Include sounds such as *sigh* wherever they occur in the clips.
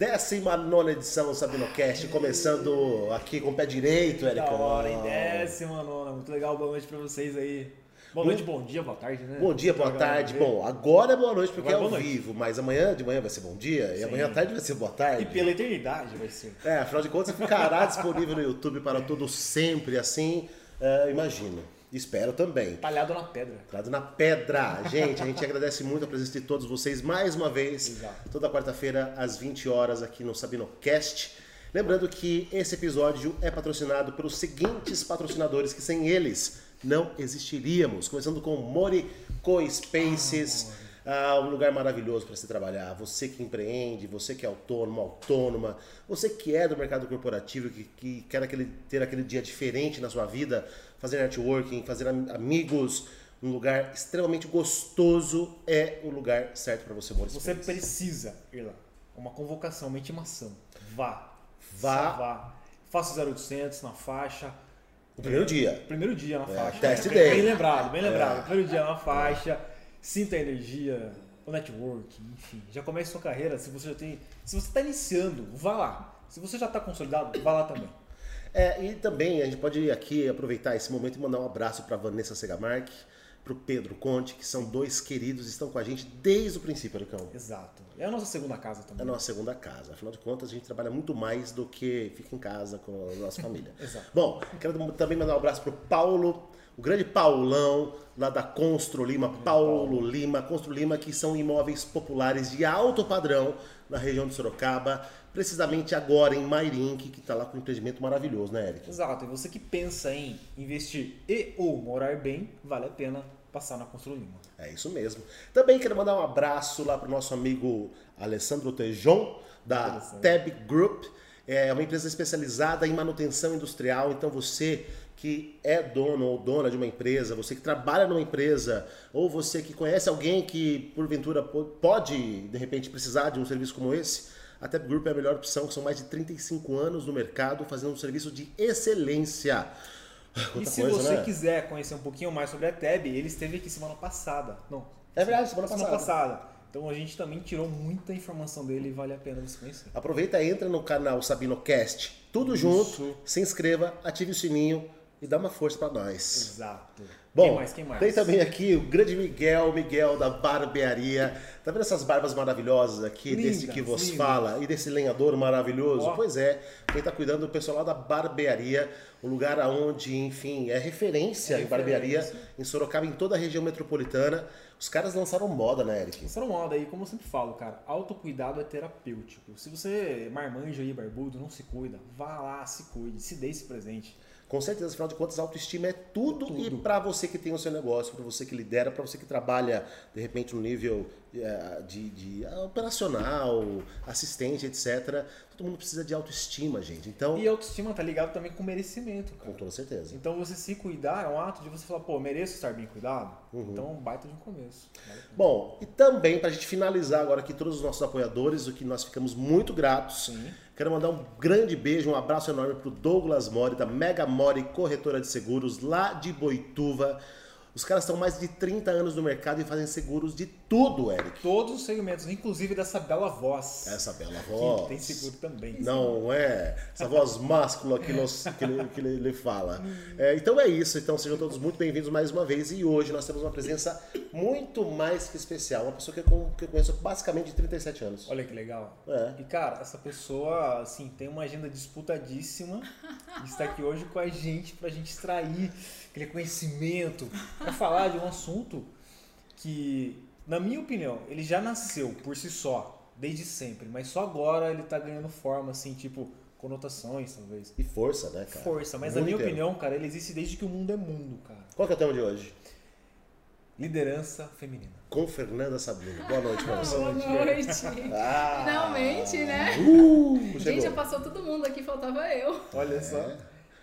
19 edição do SabinoCast, começando aqui com o pé direito, Eric. Da hora, em décima nona. Muito legal, boa noite pra vocês aí. Boa noite, bom dia, boa tarde, né? Bom dia, boa tarde. Bom, agora é boa noite porque Agora é é ao noite. vivo, mas amanhã de manhã vai ser bom dia e Sim. amanhã à tarde vai ser boa tarde. E pela eternidade vai ser. É, afinal de contas, ficará disponível no YouTube para todo sempre, assim, é, imagino. Espero também. Talhado na pedra. Lado na pedra. Gente, a gente *laughs* agradece muito a presença de todos vocês mais uma vez. Exato. Toda quarta-feira, às 20 horas, aqui no SabinoCast. Lembrando que esse episódio é patrocinado pelos seguintes patrocinadores, que sem eles não existiríamos. Começando com Morico Spaces. Ah, um lugar maravilhoso para se trabalhar. Você que empreende, você que é autônomo, autônoma, você que é do mercado corporativo, que, que quer aquele, ter aquele dia diferente na sua vida, fazer networking, fazer am- amigos, um lugar extremamente gostoso é o lugar certo para você, Maurício. Você precisa ir lá. Uma convocação, uma intimação. Vá. Vá. Vá. Faça o 0800 na faixa. No primeiro dia. Primeiro dia na faixa. test bem, day. bem lembrado, bem lembrado. É. Primeiro dia na faixa. Sinta a energia, o network, enfim. Já comece sua carreira. Se você já tem. Se você está iniciando, vá lá. Se você já está consolidado, vá lá também. É, e também a gente pode aqui aproveitar esse momento e mandar um abraço para Vanessa Segamark, para o Pedro Conte, que são dois queridos, estão com a gente desde o princípio, Ericão. Exato. É a nossa segunda casa É também. a nossa segunda casa. Afinal de contas, a gente trabalha muito mais do que fica em casa com a nossa *laughs* família. Exato. Bom, quero também mandar um abraço pro Paulo, o grande Paulão, lá da Constro Lima, Paulo Lima, Constro Lima, que são imóveis populares de alto padrão na região de Sorocaba, precisamente agora em Mairink, que está lá com um empreendimento maravilhoso, né, Eric? Exato. E você que pensa em investir e ou morar bem, vale a pena passar na Constru Lima. É isso mesmo. Também quero mandar um abraço lá para o nosso amigo Alessandro Tejon, da. Tab Group. É uma empresa especializada em manutenção industrial. Então você que é dono ou dona de uma empresa, você que trabalha numa empresa, ou você que conhece alguém que porventura po- pode de repente precisar de um serviço como esse, a Tab Group é a melhor opção, são mais de 35 anos no mercado fazendo um serviço de excelência. E Quanta se coisa, você né? quiser conhecer um pouquinho mais sobre a TEB, ele esteve aqui semana passada. Não. É verdade, semana passada. passada. Então a gente também tirou muita informação dele e vale a pena você conhecer. Aproveita, entra no canal SabinoCast, tudo junto, Isso. se inscreva, ative o sininho e dá uma força pra nós. Exato. Bom, quem mais? Quem mais? tem também aqui o grande Miguel, Miguel da barbearia. Tá vendo essas barbas maravilhosas aqui, desse Lindas, que vos lindas. fala, e desse lenhador maravilhoso? Ó. Pois é, quem tá cuidando do pessoal lá da barbearia, um lugar onde, enfim, é referência É em barbearia em Sorocaba, em toda a região metropolitana. Os caras lançaram moda, né, Eric? Uma moda aí, como eu sempre falo, cara, autocuidado é terapêutico. Se você é marmanjo aí, barbudo, não se cuida, vá lá, se cuide, se dê esse presente. Com certeza, afinal de contas, autoestima é tudo, Tudo. e para você que tem o seu negócio, para você que lidera, para você que trabalha de repente no nível eh, de, de, operacional, assistente, etc. Todo mundo precisa de autoestima, gente. Então, E autoestima tá ligado também com merecimento, cara. com toda certeza. Então você se cuidar é um ato de você falar, pô, mereço estar bem cuidado? Uhum. Então é baita de um começo. Vale. Bom, e também para a gente finalizar agora aqui todos os nossos apoiadores, o que nós ficamos muito gratos. Sim. Quero mandar um grande beijo, um abraço enorme pro Douglas Mori, da Mega Mori Corretora de Seguros, lá de Boituva. Os caras estão mais de 30 anos no mercado e fazem seguros de tudo, Eric. Todos os segmentos, inclusive dessa bela voz. Essa bela que voz. tem seguro também. Não é? Essa voz máscula que, nos- que ele, que ele- fala. É, então é isso. Então sejam todos muito bem-vindos mais uma vez. E hoje nós temos uma presença muito mais que especial. Uma pessoa que eu, con- que eu conheço basicamente de 37 anos. Olha que legal. É. E cara, essa pessoa, assim, tem uma agenda disputadíssima. e está aqui hoje com a gente pra gente extrair aquele conhecimento, falar de um assunto que, na minha opinião, ele já nasceu por si só, desde sempre, mas só agora ele tá ganhando forma, assim, tipo, conotações, talvez. E força, né, cara? Força, mas na minha inteiro. opinião, cara, ele existe desde que o mundo é mundo, cara. Qual que é o tema de hoje? Liderança feminina. Com Fernanda Sabino. Boa noite pra você. Boa noite. Ah, Finalmente, né? Uh, Gente, já passou todo mundo aqui, faltava eu. Olha só. É.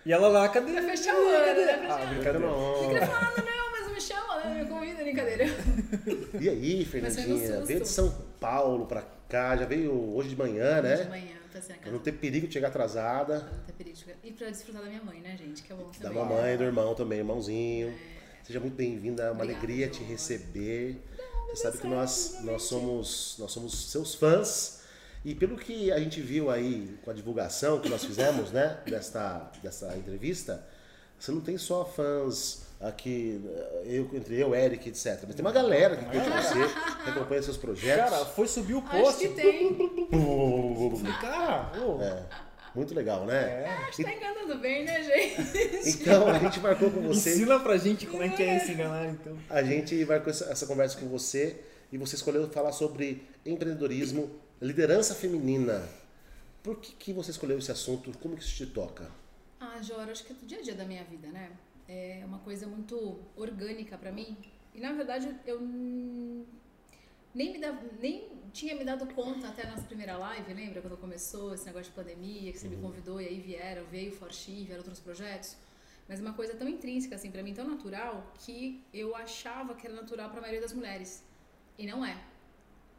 E ela lá, cadê? Pra fechar o ano, né? Ah, brincadeira. Não. Ah, não, me chama, né? Me convida, brincadeira. E aí, no Fernandinha? Veio de São Paulo pra cá, já veio hoje de manhã, né? De manhã, Pra não ter perigo de chegar atrasada. Pra não ter perigo. E pra desfrutar da minha mãe, né, gente? Que é bom Da também. mamãe, do irmão também, irmãozinho. Seja muito bem-vinda, é uma Obrigada, alegria te receber. Você sabe que nós, nós, somos, nós somos seus fãs. E pelo que a gente viu aí com a divulgação que nós fizemos, né, desta, dessa entrevista, você não tem só fãs aqui, eu, entre eu, Eric, etc. Mas tem uma galera que curte você, que acompanha seus projetos. Cara, foi subir o Acho post. que tem. Cara, ô, É, muito legal, né? é. Acho que tá enganando bem, né, gente? Então, a gente marcou com você Ensina pra gente como é que é esse enganar, então. A gente vai com essa, essa conversa com você e você escolheu falar sobre empreendedorismo, liderança feminina. Por que, que você escolheu esse assunto? Como que isso te toca? Ah, Jora, acho que é do dia a dia da minha vida, né? É uma coisa muito orgânica pra mim. E na verdade eu nem, me dava, nem tinha me dado conta até na primeira live, lembra quando começou esse negócio de pandemia, que você me convidou e aí vieram, veio o Forchi, vieram outros projetos. Mas é uma coisa tão intrínseca assim para mim, tão natural, que eu achava que era natural para a maioria das mulheres. E não é.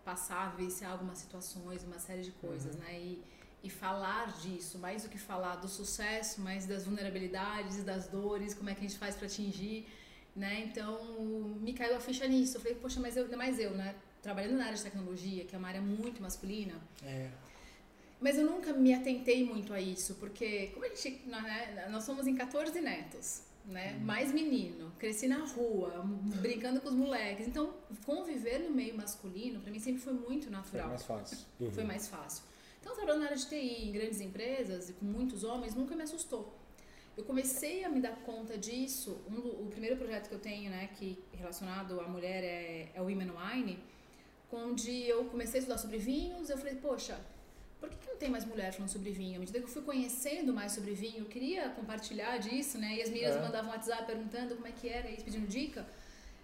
Passar, vivenciar algumas situações, uma série de coisas, né? E, e falar disso, mais do que falar do sucesso, mais das vulnerabilidades, das dores, como é que a gente faz para atingir, né? Então, me caiu a ficha nisso. Eu falei, poxa, mas eu, ainda mais eu, né? Trabalhando na área de tecnologia, que é uma área muito masculina, É. mas eu nunca me atentei muito a isso, porque como a gente, né, nós somos em 14 netos, né? Mais menino, cresci na rua, brincando com os moleques. Então, conviver no meio masculino, pra mim sempre foi muito Foi natural mais fácil. foi mais fácil. Então, trabalhando na área de TI, em grandes empresas e com muitos homens, nunca me assustou. Eu comecei a me dar conta disso. Um do- o primeiro projeto que eu tenho, né, que relacionado à mulher é, é o Women Wine, onde eu comecei a estudar sobre vinhos. Eu falei, poxa, por que, que não tem mais mulher falando sobre vinho? À medida que eu fui conhecendo mais sobre vinho, eu queria compartilhar disso, né? E as meninas É. mandavam WhatsApp perguntando como é que era, e pedindo dica.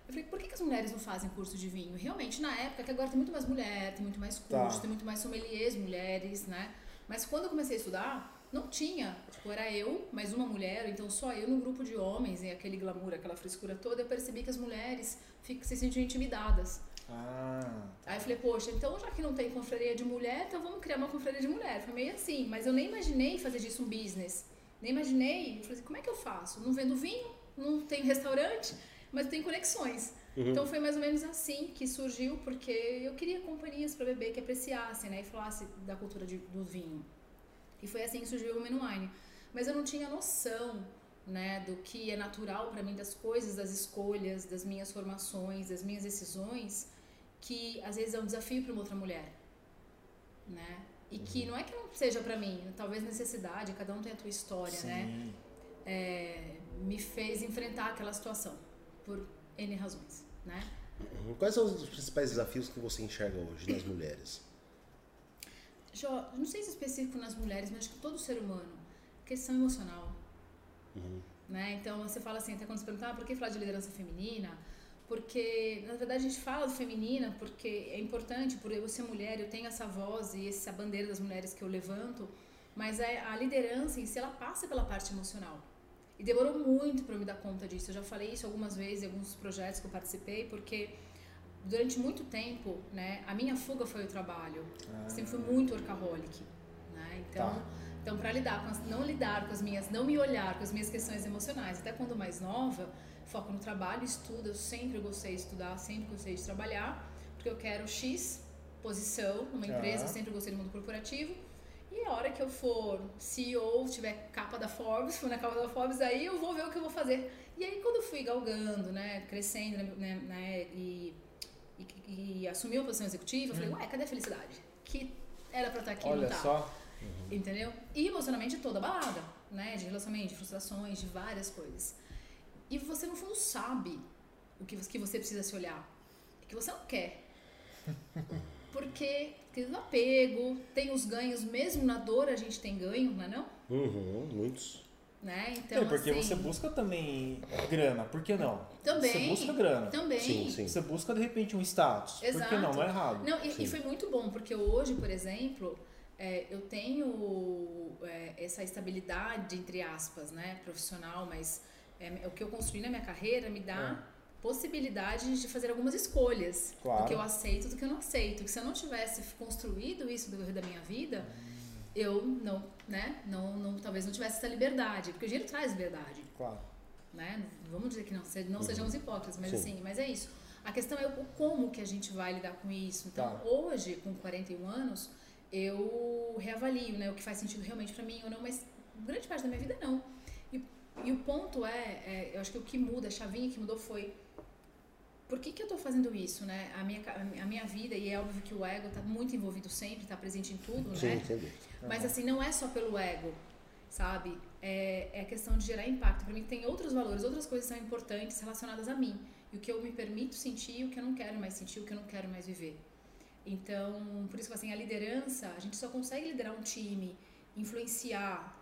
Eu falei, por que, que as mulheres não fazem curso de vinho? Realmente, na época, que agora tem muito mais mulher, tem muito mais curso, Tá. tem muito mais sommeliers mulheres, né? Mas quando eu comecei a estudar, não tinha. Tipo, era eu, mais uma mulher, então só eu num grupo de homens, e aquele glamour, aquela frescura toda, eu percebi que as mulheres ficam, se sentiam intimidadas. Ah, Aí eu falei, poxa, então já que não tem confraria de mulher, então vamos criar uma confraria de mulher. Foi meio assim, mas eu nem imaginei fazer disso um business. Nem imaginei, eu falei como é que eu faço? Não vendo vinho, não tenho restaurante, mas tenho conexões. Então foi mais ou menos assim que surgiu, porque eu queria companhias para beber que apreciassem, né? E falassem da cultura de- do vinho. E foi assim que surgiu o Menu Wine. Mas eu não tinha noção, né, do que é natural para mim, das coisas, das escolhas, das minhas formações, das minhas decisões, que às vezes é um desafio para uma outra mulher, né? E que não é que não seja para mim, talvez necessidade, cada um tem a tua história, sim. né? É, me fez enfrentar aquela situação por N razões, né? Quais são os principais desafios que você enxerga hoje nas mulheres? Jo, não sei se é específico nas mulheres, mas acho que todo ser humano, questão emocional. Né? Então você fala assim, até quando você pergunta, ah, por que falar de liderança feminina? Porque, na verdade, a gente fala do feminina porque é importante, por eu ser mulher, eu tenho essa voz e essa bandeira das mulheres que eu levanto, mas a, a liderança em si, ela passa pela parte emocional. E demorou muito para me dar conta disso. Eu já falei isso algumas vezes em alguns projetos que eu participei, porque durante muito tempo, né, a minha fuga foi o trabalho. Ah, Sempre fui muito workaholic, né? Então, Tá. então para lidar com as, não lidar com as minhas, não me olhar com as minhas questões emocionais, até quando mais nova, foco no trabalho, estudo, eu sempre gostei de estudar, sempre gostei de trabalhar, porque eu quero X posição numa empresa, Ah. eu sempre gostei do mundo corporativo. E a hora que eu for CEO, tiver capa da Forbes, for na capa da Forbes, aí eu vou ver o que eu vou fazer. E aí quando eu fui galgando, né, crescendo, né, né, e, e, e assumi uma posição executiva, eu falei, ué, cadê a felicidade? Que era pra estar aqui, Olha não tá. só. Entendeu? E emocionalmente toda balada, né? De relacionamento, de frustrações, de várias coisas. E você no fundo sabe o que, que você precisa se olhar. O que você não quer. *laughs* Porque tem o apego, tem os ganhos, mesmo na dor a gente tem ganho, não é não? Uhum, muitos. Né? Então, é, porque assim, você busca também grana, por que não? Também. Você busca grana. Também. Sim, sim. Você busca de repente um status. Por que Exato. não? Não é errado. Não, e, e foi muito bom, porque hoje, por exemplo, é, eu tenho é, essa estabilidade, entre aspas, né, profissional, mas é, o que eu construí na minha carreira me dá possibilidade de fazer algumas escolhas Claro. do que eu aceito do que eu não aceito. Que se eu não tivesse construído isso no decorrer da minha vida, eu não, né, não, não, talvez não tivesse essa liberdade, porque o dinheiro traz liberdade Claro. né? Vamos dizer que não, não sejamos hipócritas, mas Sim. assim, mas é isso. A questão é o como que a gente vai lidar com isso. Então, Tá. hoje, com 41 anos, eu reavalio, né? O que faz sentido realmente para mim ou não, mas grande parte da minha vida não. E, e o ponto é, é, eu acho que o que muda, a chavinha que mudou foi por que, que eu estou fazendo isso, né? A minha, a minha vida, e é óbvio que o ego está muito envolvido sempre, está presente em tudo, Sim, né? entendi. Mas assim, não é só pelo ego, sabe? É, é a questão de gerar impacto. Para mim tem outros valores, outras coisas são importantes relacionadas a mim. E o que eu me permito sentir o que eu não quero mais sentir, o que eu não quero mais viver. Então, por isso que assim, a liderança, a gente só consegue liderar um time, influenciar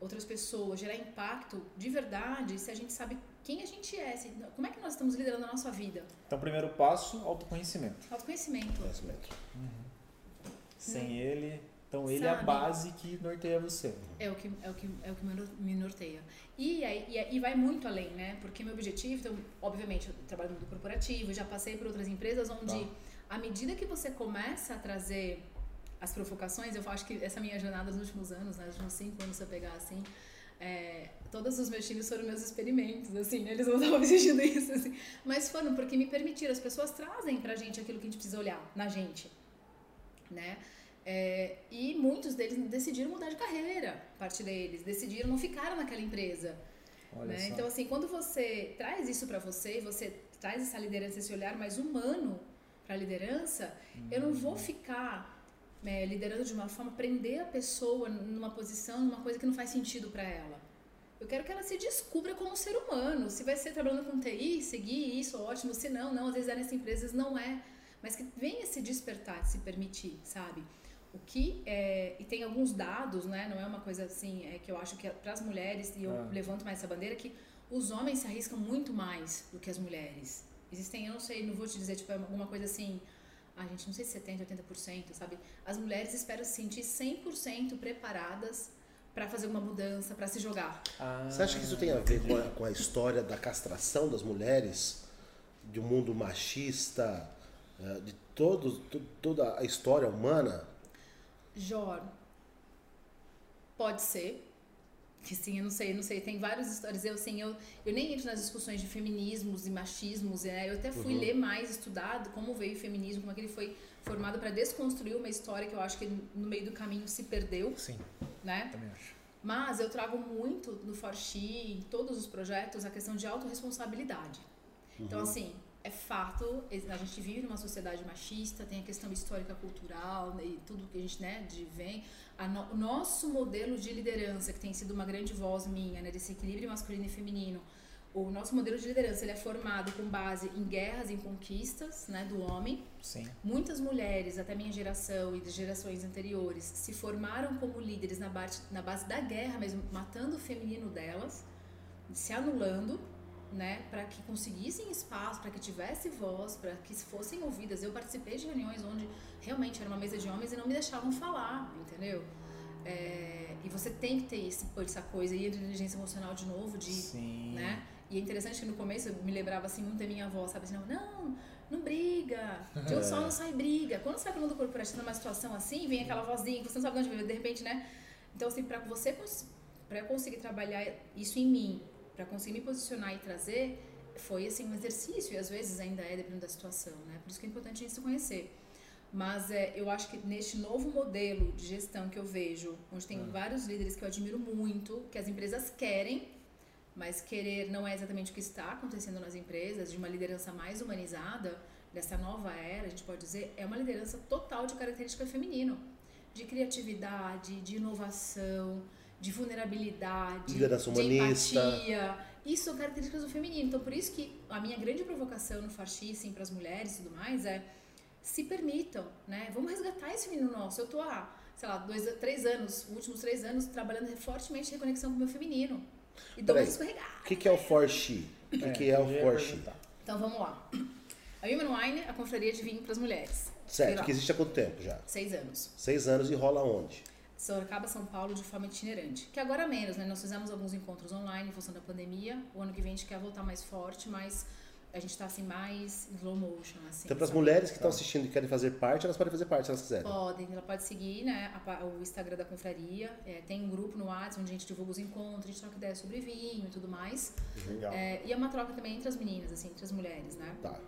outras pessoas, gerar impacto de verdade se a gente sabe quem a gente é, se, como é que nós estamos liderando a nossa vida. Então, primeiro passo, autoconhecimento. Autoconhecimento. Conhecimento. Sem ele, então ele é a base que norteia você. É o que, é o que, é o que me nor- me norteia. E, aí, e, e vai muito além, né? Porque meu objetivo, então, obviamente, eu trabalho no mundo corporativo, já passei por outras empresas onde, Tá. à medida que você começa a trazer as provocações, eu acho que essa minha jornada nos últimos anos, né, nos últimos cinco anos, se eu pegar assim, é, todos os meus times foram meus experimentos, assim, né? Eles não *laughs* estavam exigindo isso, assim. Mas foram porque me permitiram, as pessoas trazem pra gente aquilo que a gente precisa olhar, na gente, né? É, e muitos deles decidiram mudar de carreira, parte deles, decidiram não ficar naquela empresa. Né? Então, assim, quando você traz isso pra você, você traz essa liderança, esse olhar mais humano pra liderança, eu não vou ficar é, liderando de uma forma, prender a pessoa numa posição, numa coisa que não faz sentido pra ela. Eu quero que ela se descubra como ser humano. Se vai ser trabalhando com TI, seguir isso, ótimo. Se não, não. Às vezes é nessas empresas não é. Mas que venha se despertar, se permitir, sabe? O que é, e tem alguns dados, né? Não é uma coisa assim é, que eu acho que para as mulheres e eu Ah. levanto mais essa bandeira que os homens se arriscam muito mais do que as mulheres. Existem, eu não sei, não vou te dizer tipo é alguma coisa assim, a gente não sei se 70, 80%, sabe? As mulheres esperam se sentir 100% preparadas para fazer uma mudança, para se jogar. Ah, Você acha que isso tem a ver com a, com a história da castração das mulheres, de um mundo machista, eh, de todo, to- toda a história humana? Jor, pode ser. Que sim, eu não sei, eu não sei. Tem várias histórias. Eu, assim, eu, eu nem entro nas discussões de feminismos e machismos. né? Eu até fui Uhum. ler mais, estudado como veio o feminismo, como é que ele foi formado para desconstruir uma história que eu acho que no meio do caminho se perdeu, Sim, né? também acho. Mas eu trago muito no Forchi, em todos os projetos, a questão de autorresponsabilidade. Então, assim, é fato, a gente vive numa sociedade machista, tem a questão histórica, cultural né, e tudo que a gente né, de vem. A no- o nosso modelo de liderança, que tem sido uma grande voz minha, né, desse equilíbrio masculino e feminino, o nosso modelo de liderança ele é formado com base em guerras, em conquistas né, do homem, Sim. Muitas mulheres, até minha geração e de gerações anteriores, se formaram como líderes na base, na base da guerra mesmo, matando o feminino delas, se anulando, né, para que conseguissem espaço, para que tivesse voz, para que fossem ouvidas. Eu participei de reuniões onde realmente era uma mesa de homens e não me deixavam falar, entendeu? É, e você tem que ter esse, essa coisa e a inteligência emocional de novo, de Sim. né? E é interessante que no começo eu me lembrava assim muito da minha avó, sabe? Assim, não, não, não briga. De um *laughs* só não sai briga. Quando você vai pro mundo corporativo numa situação assim, vem aquela vozinha que você não sabe de onde veio, de repente, né? Então, assim, pra você pra eu conseguir trabalhar isso em mim, pra conseguir me posicionar e trazer, foi assim um exercício, e às vezes ainda é, dependendo da situação, né? Por isso que é importante a gente se conhecer. Mas é, eu acho que neste novo modelo de gestão que eu vejo, onde tem vários líderes que eu admiro muito, que as empresas querem, mas querer não é exatamente o que está acontecendo nas empresas, de uma liderança mais humanizada, dessa nova era, a gente pode dizer, é uma liderança total de característica feminino. De criatividade, de inovação, de vulnerabilidade, Liderança de humanista. empatia. Isso são características do feminino. Então, por isso que a minha grande provocação no assim, para as mulheres e tudo mais, é se permitam, né? Vamos resgatar esse menino nosso. Eu tô há, sei lá, dois, três anos, últimos três anos, trabalhando fortemente em reconexão com o meu feminino. E dou Peraí. umas escorregadas. O que, que é o Forchi? O que, que é o eu ia Forchi? perguntar. Então vamos lá. A Women Wine, a confraria de vinho para as mulheres. Certo, que existe há quanto tempo já? Seis anos. Seis anos e rola onde? Sorocaba, São Paulo, de forma itinerante. Que agora menos, né? Nós fizemos alguns encontros online em função da pandemia. O ano que vem a gente quer voltar mais forte, mas a gente tá assim mais slow motion, assim. Então, para as mulheres que estão assistindo e querem fazer parte, elas podem fazer parte se elas quiserem. Podem, ela pode seguir né, a o Instagram da confraria. É, tem um grupo no WhatsApp onde a gente divulga os encontros, a gente troca ideias sobre vinho e tudo mais. Legal. É, e é uma troca também entre as meninas, assim, entre as mulheres, né? Tá.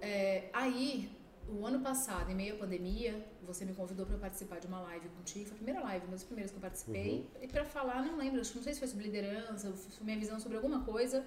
É, aí, o ano passado, em meio à pandemia, você me convidou para participar de uma live contigo. Foi a primeira live, uma das primeiras que eu participei. E para falar, não lembro, acho que não sei se foi sobre liderança, foi minha visão sobre alguma coisa.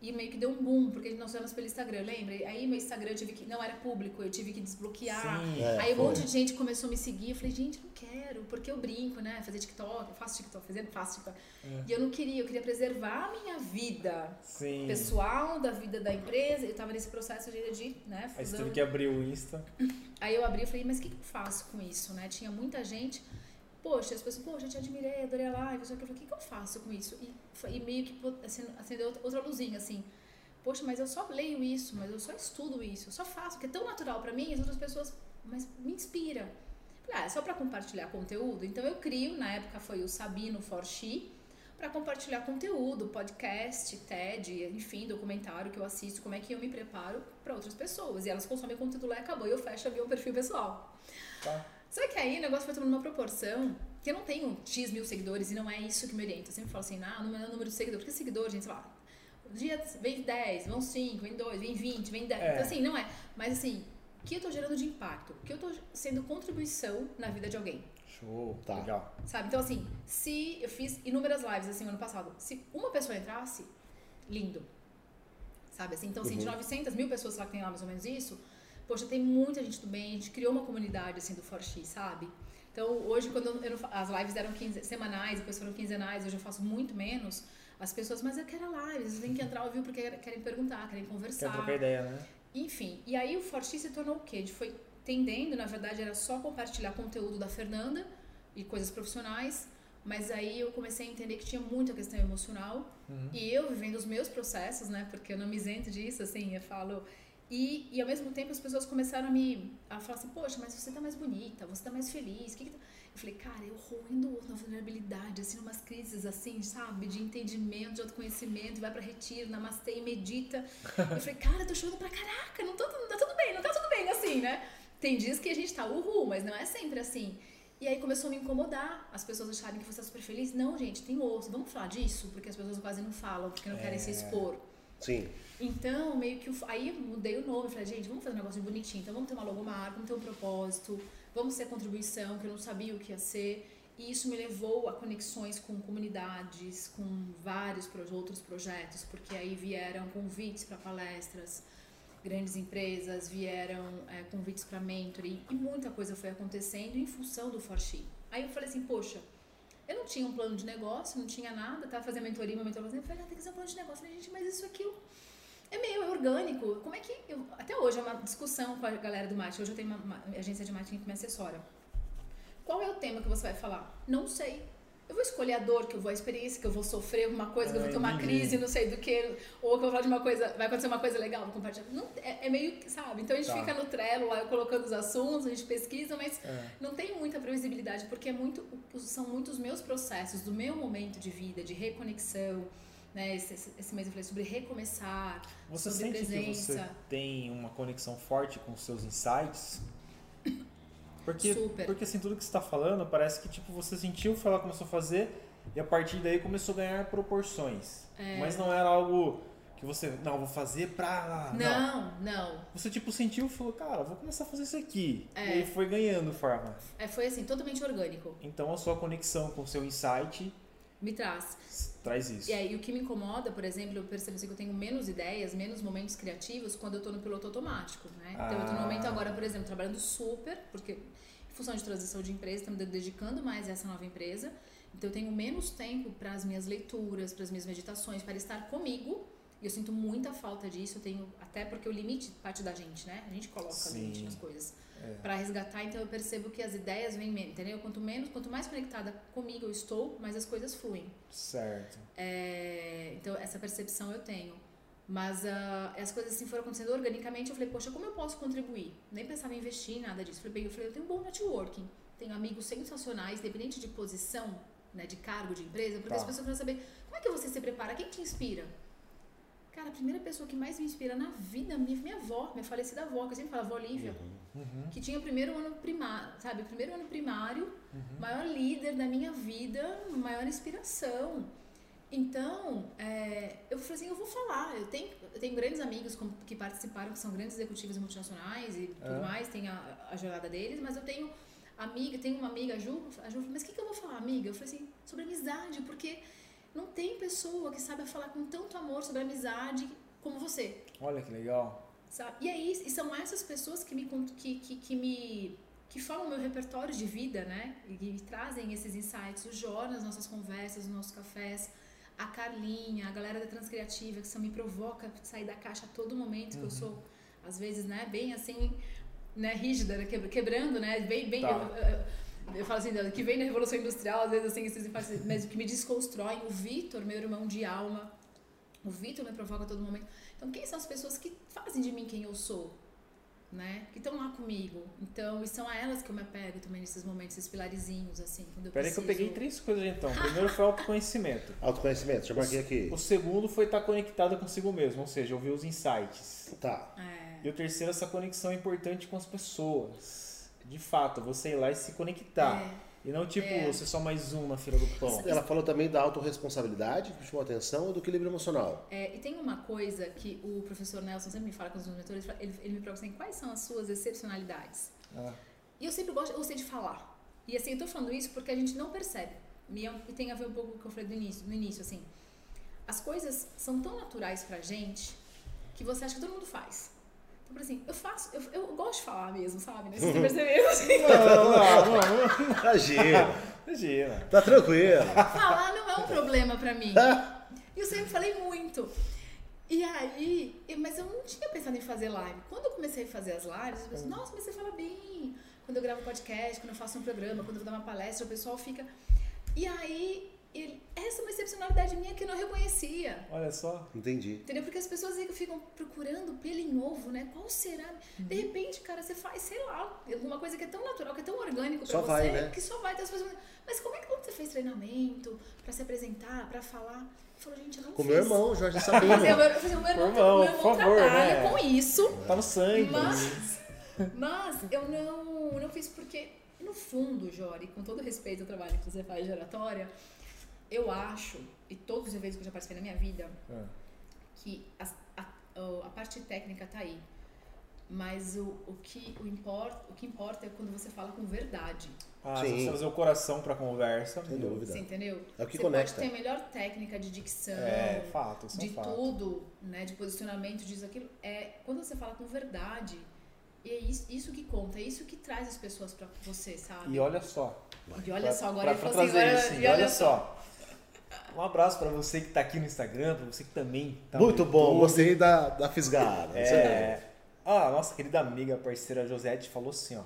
E meio que deu um boom, porque nós fizemos pelo Instagram, lembra? Aí meu Instagram eu tive que. Não era público, eu tive que desbloquear. Sim. É, Aí um foi. monte de gente começou a me seguir. Eu falei, gente, não quero, porque eu brinco, né? Fazer TikTok, eu faço TikTok, fazendo, faço TikTok. É. E eu não queria, eu queria preservar a minha vida Sim. pessoal, da vida da empresa. Eu tava nesse processo de, de né, Aí você fusão. teve que abrir o Insta. Aí eu abri e falei, mas o que, que eu faço com isso, né? Tinha muita gente. Poxa, as pessoas, poxa, eu te admirei, adorei a live, só que eu falei, o que, que eu faço com isso? E, e meio que assim, acendeu outra- luzinha, assim. Poxa, mas eu só leio isso, mas eu só estudo isso, eu só faço, porque é tão natural pra mim, as outras pessoas, mas me inspira. Ah, é só pra compartilhar conteúdo? Então eu crio, na época foi o Sabino Forchi, pra compartilhar conteúdo, podcast, TED, enfim, documentário que eu assisto, como é que eu me preparo pra outras pessoas. E elas consomem conteúdo lá e acabou, e eu fecho meu perfil pessoal. Tá? Só que aí o negócio foi tomando uma proporção que eu não tenho X mil seguidores e não é isso que me orienta. Eu sempre falo assim, ah, número, número de seguidores. Porque seguidor, gente, sei lá, dia vem 10, vão 5, vem 2, vem 20, vem 10. É. Então assim, não é. Mas assim, o que eu tô gerando de impacto? O que eu tô sendo contribuição na vida de alguém? Show. Tá. Legal. Sabe? Então assim, se eu fiz inúmeras lives assim no ano passado, se uma pessoa entrasse, lindo. Sabe assim? Então assim, de Uhum. 900 mil pessoas lá que tem lá mais ou menos isso, poxa, tem muita gente do bem, a gente criou uma comunidade assim do Forxi, sabe? Então hoje quando eu as lives eram quinze, semanais, depois foram quinzenais, hoje eu faço muito menos. As pessoas, mas eu quero a live, vocês têm que entrar ao vivo porque querem perguntar, querem Quer conversar. trocar ideia, né? Enfim, e aí o Forti se tornou o quê? A gente foi tendendo, na verdade, era só compartilhar conteúdo da Fernanda e coisas profissionais, mas aí eu comecei a entender que tinha muita questão emocional Uhum. e eu vivendo os meus processos, né? Porque eu não me isento disso, assim, eu falo. E, e ao mesmo tempo as pessoas começaram a me a falar assim: Poxa, mas você tá mais bonita, você tá mais feliz. Que que tá... Eu falei, cara, eu roendo o outro na vulnerabilidade, assim, numas crises assim, sabe? De entendimento, de autoconhecimento, vai pra retiro, namastê e medita. Eu falei, cara, eu tô chorando pra caraca, não, tô, não tá tudo bem, não tá tudo bem assim, né? Tem dias que a gente tá uhul, mas não é sempre assim. E aí começou a me incomodar, as pessoas acharem que você tá super feliz. Não, gente, tem osso, vamos falar disso? Porque as pessoas quase não falam, porque não querem se É. expor. Sim. Então, meio que. Aí mudei o nome, falei, gente, vamos fazer um negócio bonitinho. Então, vamos ter uma logomarca, vamos ter um propósito, vamos ter contribuição, que eu não sabia o que ia ser. E isso me levou a conexões com comunidades, com vários outros projetos, porque aí vieram convites para palestras, grandes empresas, vieram é, convites para mentoring, e muita coisa foi acontecendo em função do Forchi. Aí eu falei assim, poxa, eu não tinha um plano de negócio, não tinha nada, tava fazendo mentoria, meu mentor falou assim, eu falei, ah, tem que ser um plano de negócio. Eu falei, gente, mas isso aqui é meio é orgânico. Como é que. Eu, até hoje é uma discussão com a galera do marketing. Hoje eu tenho uma, uma agência de marketing que me assessora. Qual é o tema que você vai falar? Não sei. Eu vou escolher a dor que eu vou, a experiência que eu vou sofrer, alguma coisa, que eu vou ter uma crise, não sei do que, ou que eu vou falar de uma coisa, vai acontecer uma coisa legal, vou compartilhar. Não, é, é meio, que, sabe? Então a gente Tá. fica no Trello lá colocando os assuntos, a gente pesquisa, mas É. não tem muita previsibilidade, porque é muito, são muitos meus processos, do meu momento de vida, de reconexão. Né? Esse, esse- mês eu falei sobre recomeçar, Você sobre sente que presença. você tem uma conexão forte com os seus insights? Porque, Super. porque assim, tudo que você está falando, parece que tipo, você sentiu, foi lá, começou a fazer, e a partir daí começou a ganhar proporções. É. Mas não era algo que você, não, vou fazer pra... Não, não. Você tipo sentiu e falou, cara, vou começar a fazer isso aqui. É. E aí foi ganhando forma. É, foi assim, totalmente orgânico. Então a sua conexão com o seu insight Me traz. traz isso. E aí, o que me incomoda, por exemplo, eu percebo assim, que eu tenho menos ideias, menos momentos criativos quando eu tô no piloto automático, né? Então, eu tô no Ah. momento agora, por exemplo, trabalhando super, porque em função de transição de empresa, me dedicando mais a essa nova empresa. Então, eu tenho menos tempo para as minhas leituras, para as minhas meditações, para estar comigo. E eu sinto muita falta disso. Eu tenho, até porque o limite parte da gente, né? A gente coloca Sim. limite nas coisas. É. Para resgatar, então eu percebo que as ideias vêm menos, entendeu? Quanto menos, quanto mais conectada comigo eu estou, mais as coisas fluem. Certo. É, então, essa percepção eu tenho. Mas ah, as coisas assim foram acontecendo organicamente. Eu falei, poxa, como eu posso contribuir? Nem pensava em investir nada disso. Falei, eu, falei, eu tenho um bom networking. Tenho amigos sensacionais, independente de posição, né, de cargo, de empresa. Porque Tá. as pessoas querem saber, como é que você se prepara? Quem te inspira? Cara, a primeira pessoa que mais me inspira na vida, minha, minha avó, minha falecida avó, que eu sempre falo, avó Lívia, Uhum. que tinha o primeiro ano primário, sabe? O primeiro ano primário, Uhum. maior líder da minha vida, maior inspiração. Então, é, eu falei assim, eu vou falar. Eu tenho, eu tenho grandes amigos como- que participaram, que são grandes executivos multinacionais e tudo É. mais, tem a, a jornada deles, mas eu tenho amiga, tenho uma amiga, a Ju, a Ju falou, mas o que, que eu vou falar, amiga? Eu falei assim, sobre amizade, porque não tem pessoa que saiba falar com tanto amor sobre amizade como você. Olha que legal. Sabe? E aí, e são essas pessoas que me, que, que, que me que falam meu repertório de vida, né? E que me trazem esses insights. O Jó nas nossas conversas, nos nossos cafés. A Carlinha, a galera da Transcriativa, que só me provoca sair da caixa a todo momento, que eu sou, às vezes, né, bem assim, né, rígida, né, quebra- quebrando, né? Bem, bem, Tá. eu, eu- eu falo assim, que vem da Revolução Industrial, às vezes assim, esses insights, mas que me desconstroem. O Vitor, meu irmão de alma, o Vitor me provoca a todo momento. Então, quem são as pessoas que fazem de mim quem eu sou? Né? Que estão lá comigo. Então, e são a elas que eu me apego também nesses momentos, esses pilarizinhos, assim, quando eu Peraí que eu preciso. peguei três coisas então. O primeiro foi autoconhecimento. *laughs* Autoconhecimento, já marquei aqui. O segundo foi estar conectado consigo mesmo, ou seja, ouvir os insights. Tá. É, E o terceiro, essa conexão importante com as pessoas. De fato, você ir lá e se conectar. é, E não tipo, É. você é só mais um na fila do pão. Ela falou também da autorresponsabilidade, que chamou a atenção, e do equilíbrio emocional. é, e tem uma coisa que o professor Nelson sempre me fala com os meus mentores, ele, ele me pergunta assim, quais são as suas excepcionalidades? Ah, E eu sempre gosto, eu gostei de falar. E assim, eu tô falando isso porque a gente não percebe. E, é e tem a ver um pouco com o que eu falei do início, no início, assim. As coisas são tão naturais pra gente que você acha que todo mundo faz. Por assim, eu faço, eu, eu gosto de falar mesmo, sabe? Né? Vocês *laughs* perceberam, assim. Não, não, não. Imagina, Imagina. tá tranquilo. Falar não é um problema pra mim. E eu sempre falei muito. E aí, mas eu não tinha pensado em fazer live. Quando eu comecei a fazer as lives, eu pensei, nossa, comecei a falar bem. Quando eu gravo podcast, quando eu faço um programa, quando eu vou dar uma palestra, o pessoal fica. E aí, ele- essa é uma excepcionalidade minha que eu não reconhecia. Olha só. Entendi. Entendeu? Porque as pessoas ficam- ficam procurando pelo em ovo, né? Qual será? De Uhum. repente, cara, você faz, sei lá, alguma coisa que é tão natural, que é tão orgânico pra Só você, vai, né? que só vai ter as pessoas. Mas como é que você fez treinamento pra se apresentar, pra falar? Gente, eu não Com fiz. meu irmão, Jorge Mas Sabino. eu, eu, falei, o meu irmão, Irmão, meu irmão por favor, trabalha né? com isso, Tá no sangue. mas, mas eu não, não fiz porque, no fundo, Jori, com todo respeito ao trabalho que você faz de oratória, eu acho, e todos os eventos que eu já participei na minha vida, Ah, que a, o- a parte técnica tá aí. Mas o, o, que, o, importa, o que importa é quando você fala com verdade. Ah, Sim. se você trazer o coração pra conversa. Sem dúvida. Você entendeu? É o que você conecta. pode ter a melhor técnica de dicção, É, fato, é de fato. tudo, né? De posicionamento, disso, aquilo. É, quando você fala com verdade, é isso, isso que conta, é isso que traz as pessoas pra você, sabe? E olha só. E olha pra- só, agora pra, ele pra assim, trazer agora- isso, e olha só. Um abraço pra você que tá aqui no Instagram, pra você que também tá no Muito bom, YouTube. gostei da, da fisgada. Aí. É. Ah, nossa querida amiga, parceira Josete falou assim, ó.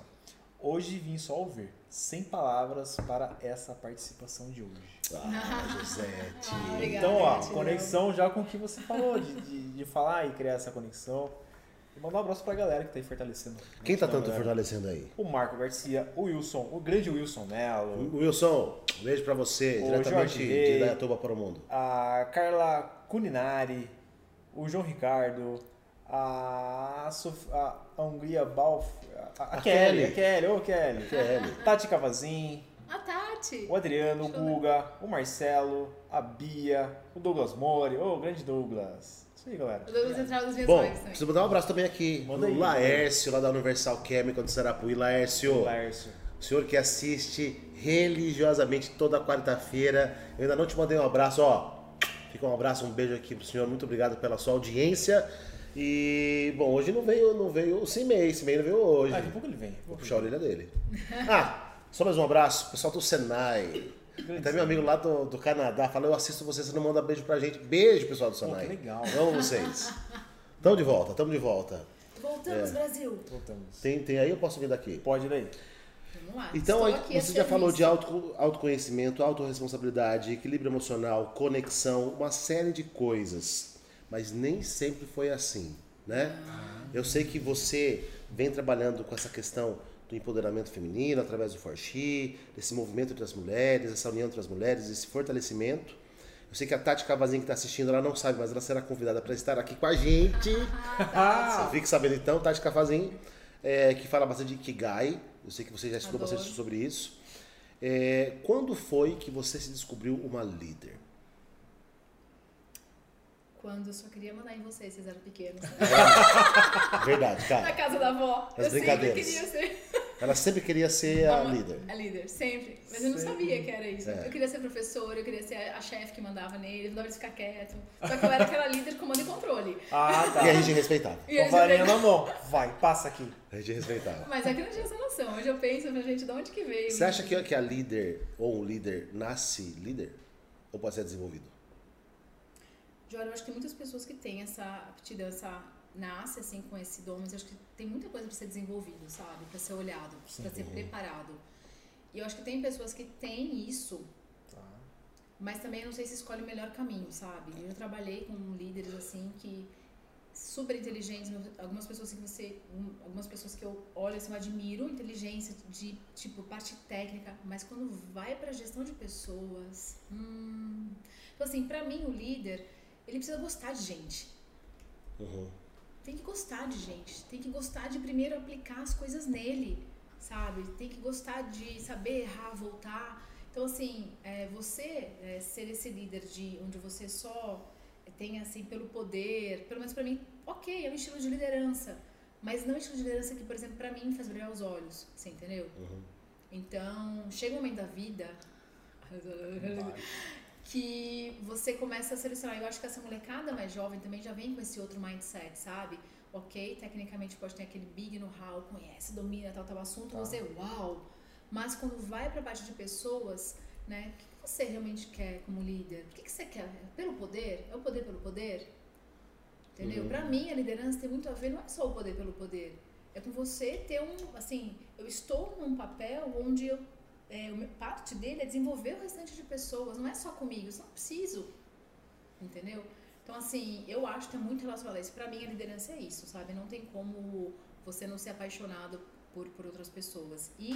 Hoje vim só ouvir, sem palavras para essa participação de hoje. Ah, *laughs* Josete. Ah, obrigada, então, ó, conexão já com o que você falou, de, de, de falar e criar essa conexão. E mandar um abraço pra galera que tá aí fortalecendo. Quem tá Então, tanto galera, fortalecendo aí? O Marco Garcia, o Wilson, o grande Wilson Melo, Wilson, um beijo pra você, O diretamente Rei. de Dayatuba para o mundo. a Carla Cuninari, o João Ricardo, a, Sof- a, Hungria Balf, a, a A Kelly, Kelly. a Kelly, ô Kelly, Kelly. Tati Cavazin, A Tati. o Adriano, o Deixa ver. Guga, o Marcelo, a Bia, o Douglas Mori, ô grande Douglas. Isso aí, galera. Eu dou entrar nas minhas Bom, lives também. preciso mandar um abraço também aqui Manda aí, Laércio, lá da Universal Chemical de Sarapuí. Laércio, Lércio. o senhor que assiste religiosamente toda quarta-feira. Eu ainda não te mandei um abraço, ó. Fica um abraço, um beijo aqui pro senhor. Muito obrigado pela sua audiência. E, bom, hoje não veio, não veio o Cimei, o Cimei não veio hoje. Ah, daqui a pouco ele vem. Vou puxar a orelha dele. *laughs* Ah, só mais um abraço, pessoal do Senai. Até meu amigo lá do, do Canadá falou, eu assisto você, você não manda beijo pra gente. Beijo, pessoal do Senai. que legal. Amo vocês. Tamo de volta, tamo de volta. Voltamos, É. Brasil. Voltamos. Tem, tem aí, eu posso vir daqui. Pode daí. Vamos lá. Então, aí, você já falou de auto, autoconhecimento, autorresponsabilidade, equilíbrio emocional, conexão, uma série de coisas. Mas nem sempre foi assim, né? Eu sei que você vem trabalhando com essa questão do empoderamento feminino através do Forxi, desse movimento entre as mulheres, essa união entre as mulheres, esse fortalecimento. Eu sei que a Tati Cavazinho que está assistindo, ela não sabe, mas ela será convidada para estar aqui com a gente. Ah, Fique sabendo então, Tati Cavazinho, é, que fala bastante de Ikigai. Eu sei que você já estudou Adoro. bastante sobre isso. É, quando foi que você se descobriu uma líder? Quando eu só queria mandar em vocês, vocês eram pequenos. Verdade, *laughs* Na cara. casa da avó. As eu sempre brincadeiras. queria ser Ela sempre queria ser a Uma- líder. A líder, sempre. Mas eu não Sempre. sabia que era isso. É. Eu queria ser professora, eu queria ser a chefe que mandava nele, não dava ele ficar quieto. Só que eu era aquela líder comando e controle. Ah, tá. E a gente respeitava. E Com a varinha sempre- na mão. Vai, passa aqui. A gente respeitava. Mas é que não tinha essa noção. Hoje eu penso pra gente de onde que veio. Você acha que, que a líder ou um líder nasce líder? Ou pode ser desenvolvido? Jora, eu acho que tem muitas pessoas que têm essa aptidão, essa nasce assim com esse dom, mas acho que tem muita coisa para ser desenvolvido, sabe? Para ser olhado, para ser preparado. E eu acho que tem pessoas que têm isso, Tá. mas também eu não sei se escolhe o melhor caminho, sabe? Eu trabalhei com líderes assim que super inteligentes, algumas pessoas que você, um, algumas pessoas que eu olho assim, eu admiro inteligência de tipo parte técnica, mas quando vai para gestão de pessoas, hum, então assim, para mim o líder, ele precisa gostar de gente. Uhum. Tem que gostar de gente, tem que gostar de primeiro aplicar as coisas nele, sabe? Tem que gostar de saber errar, voltar. Então, assim, é, você é, ser esse líder de onde você só tem, assim, pelo poder, pelo menos pra mim, ok, é um estilo de liderança, mas não é um estilo de liderança que, por exemplo, pra mim faz brilhar os olhos, você entendeu? Uhum. Então, chega um momento da vida Vai. Que você começa a selecionar. Eu acho que essa molecada mais jovem também já vem com esse outro mindset, sabe? Ok, tecnicamente pode ter aquele big know-how, conhece, domina tal, tal assunto, Tá. você, uau! Mas quando vai pra parte de pessoas, né? O que você realmente quer como líder? O que você quer? Pelo poder? É o poder pelo poder? Entendeu? Uhum. Pra mim, a liderança tem muito a ver, não é só o poder pelo poder. É com você ter um, assim, eu estou num papel onde eu é, parte dele é desenvolver o restante de pessoas, não é só comigo, eu só não preciso, entendeu? Então, assim, eu acho que é muito relacionado a isso. Pra mim, a liderança é isso, sabe? Não tem como você não ser apaixonado por, por outras pessoas. E,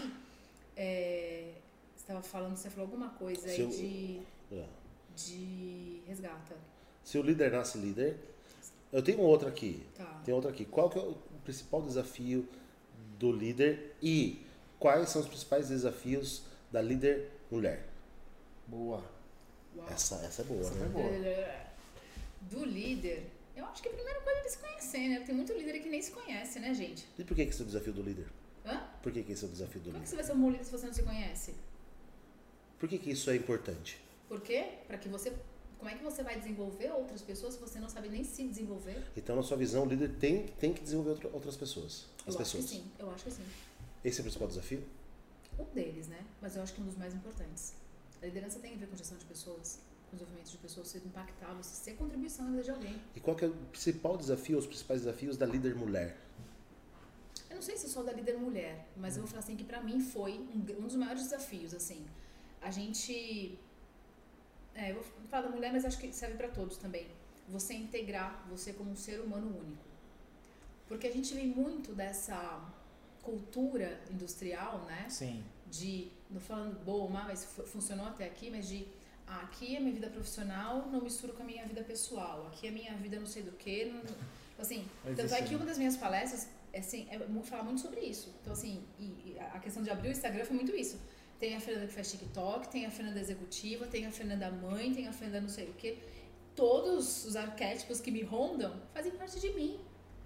é, você estava falando, você falou alguma coisa aí de, É. de resgata. Se o líder nasce líder, eu tenho outra aqui. Tá. Tem outra aqui. Qual que é o principal desafio do líder e quais são os principais desafios da líder mulher? Boa. Uau. Essa, essa é boa, Essa né? foi boa. Do líder, eu acho que a primeira coisa é ele se conhecer, né? Tem muito líder que nem se conhece, né, gente? E por que que esse é o desafio do líder? Hã? Por que que esse é o desafio do Como que líder? você vai ser um bom líder se você não se conhece? Por que que isso é importante? Por quê? Para que você. Como é que você vai desenvolver outras pessoas se você não sabe nem se desenvolver? Então, na sua visão, o líder tem, tem que desenvolver outra- outras pessoas. As eu pessoas. acho que sim, eu acho que sim. Esse é o principal desafio? Um deles, né? Mas eu acho que um dos mais importantes. A liderança tem a ver com gestão de pessoas, com desenvolvimento de pessoas, ser impactar, você ser contribuição na vida de alguém. E qual é o principal desafio, os principais desafios da líder mulher? Eu não sei se só da líder mulher, mas eu vou falar assim que pra mim foi um, um dos maiores desafios, assim. A gente. É, eu vou falar da mulher, mas acho que serve pra todos também. Você integrar você como um ser humano único. Porque a gente vem muito dessa cultura industrial, né? Sim. de, não falando boa ou má, mas fu- funcionou até aqui, mas de ah, aqui é minha vida profissional, não misturo com a minha vida pessoal, aqui é minha vida não sei do que, não, assim, Mas tanto é que é- uma das minhas palestras é, assim, é falar muito sobre isso, então assim, e, e a a questão de abrir o Instagram foi muito isso, tem a Fernanda que faz TikTok, tem a Fernanda executiva, tem a Fernanda mãe, tem a Fernanda não sei o que, todos os arquétipos que me rondam fazem parte de mim,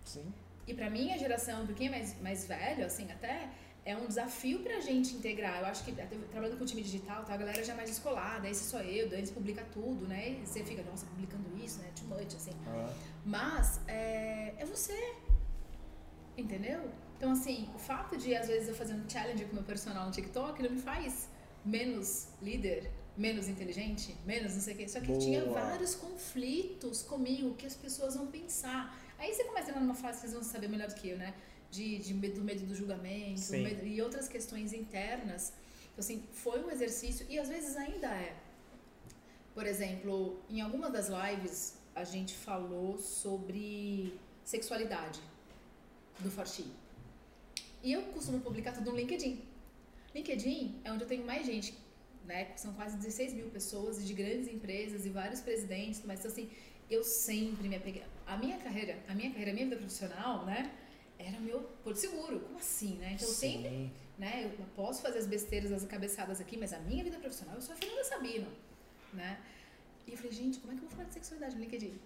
Sim. E pra minha geração, um pouquinho mais, mais velho, assim, até, é um desafio pra gente integrar. Eu acho que, trabalhando com o time digital, tá, a galera já é mais descolada, esse sou eu, Dani publica tudo, né? E você fica, nossa, publicando isso, né? Too much, assim. Ah, Mas, é, é você. Entendeu? Então, assim, o fato de, às vezes, eu fazer um challenge com meu personal no TikTok não me faz menos líder, menos inteligente, menos não sei o quê. Só que tinha Boa. vários conflitos comigo que as pessoas vão pensar. Aí você começa numa fase que vocês vão saber melhor do que eu, né? De, de medo, do medo do julgamento medo- e outras questões internas. Então, assim, foi um exercício e às vezes ainda é. Por exemplo, em alguma das lives a gente falou sobre sexualidade do Forti. E eu costumo publicar tudo no LinkedIn. LinkedIn é onde eu tenho mais gente, né? São quase 16 mil pessoas de grandes empresas e vários presidentes, mas assim, eu sempre me apeguei. A minha carreira, a minha carreira, a minha vida profissional, né? Era meu porto seguro. Como assim, né? Então, eu sempre sim. né? Eu posso fazer as besteiras, as cabeçadas aqui, mas a minha vida profissional, eu sou a Fernanda Sabino, né? E eu falei, gente, como é que eu vou falar de sexualidade no LinkedIn?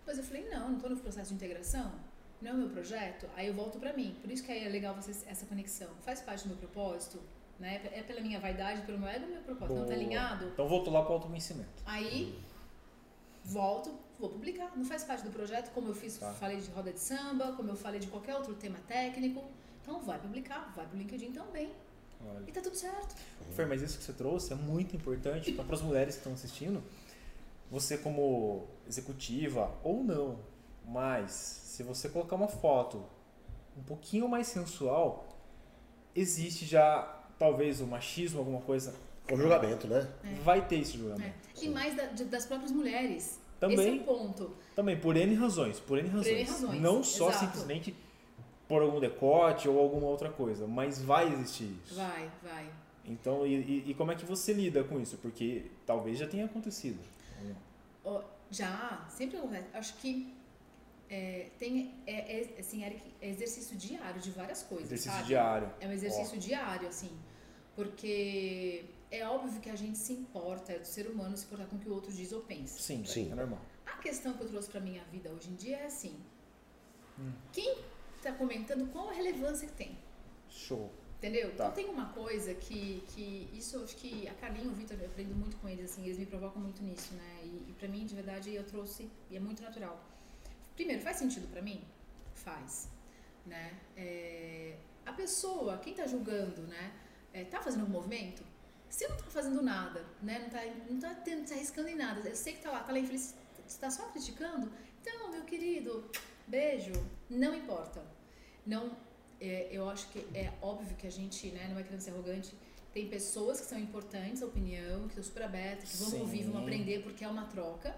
Depois eu falei, não, não estou no processo de integração, não é o meu projeto, aí eu volto para mim. Por isso que é legal você, essa conexão. Faz parte do meu propósito, né? É pela minha vaidade, pelo meu ego, meu propósito. Boa. Não tá alinhado? Então volto lá para o autoconhecimento. Aí, volto, vou publicar. Não faz parte do projeto, como eu fiz, tá. falei de roda de samba, como eu falei de qualquer outro tema técnico. Então vai publicar, vai pro LinkedIn também. Olha. E tá tudo certo. Fer, mas isso que você trouxe é muito importante para as mulheres que estão assistindo. Você como executiva ou não, mas se você colocar uma foto um pouquinho mais sensual, existe já talvez o machismo, alguma coisa. O julgamento, né? É. Vai ter esse julgamento. É. E mais da, de, das próprias mulheres. Também. Esse é o ponto. Também, por N razões. Por N razões. Por N razões. Não só Exato. simplesmente por algum decote ou alguma outra coisa, mas vai existir isso. Vai, vai. Então, e, e como é que você lida com isso? Porque talvez já tenha acontecido. Já, sempre acontece. Acho que é, tem, é, é, assim, Eric, é exercício diário de várias coisas. Exercício sabe? diário. É um exercício Ó. diário, assim. Porque é óbvio que a gente se importa, é do ser humano se importar com o que o outro diz ou pensa. Sim, sim. É normal. A questão que eu trouxe pra minha vida hoje em dia é assim: hum. quem tá comentando qual a relevância que tem? Show. Entendeu? Tá. Então tem uma coisa que, que isso eu acho que a Carlinha e o Vitor, eu aprendo muito com eles, assim, eles me provocam muito nisso, né? E, e pra mim, de verdade, eu trouxe, e é muito natural. Primeiro, faz sentido pra mim? Faz. Né? É, a pessoa, quem tá julgando, né? É, tá fazendo um movimento? Se não tá fazendo nada, né? Não tá, não tá, tendo, tá arriscando em nada, eu sei que tá lá, tá lá infeliz, você tá só criticando? Então, meu querido, beijo, não importa. Não é, eu acho que é óbvio que a gente, né, não é querendo ser arrogante, tem pessoas que são importantes, a opinião, que estão super abertas, que vão Sim. ouvir, vão aprender, porque é uma troca.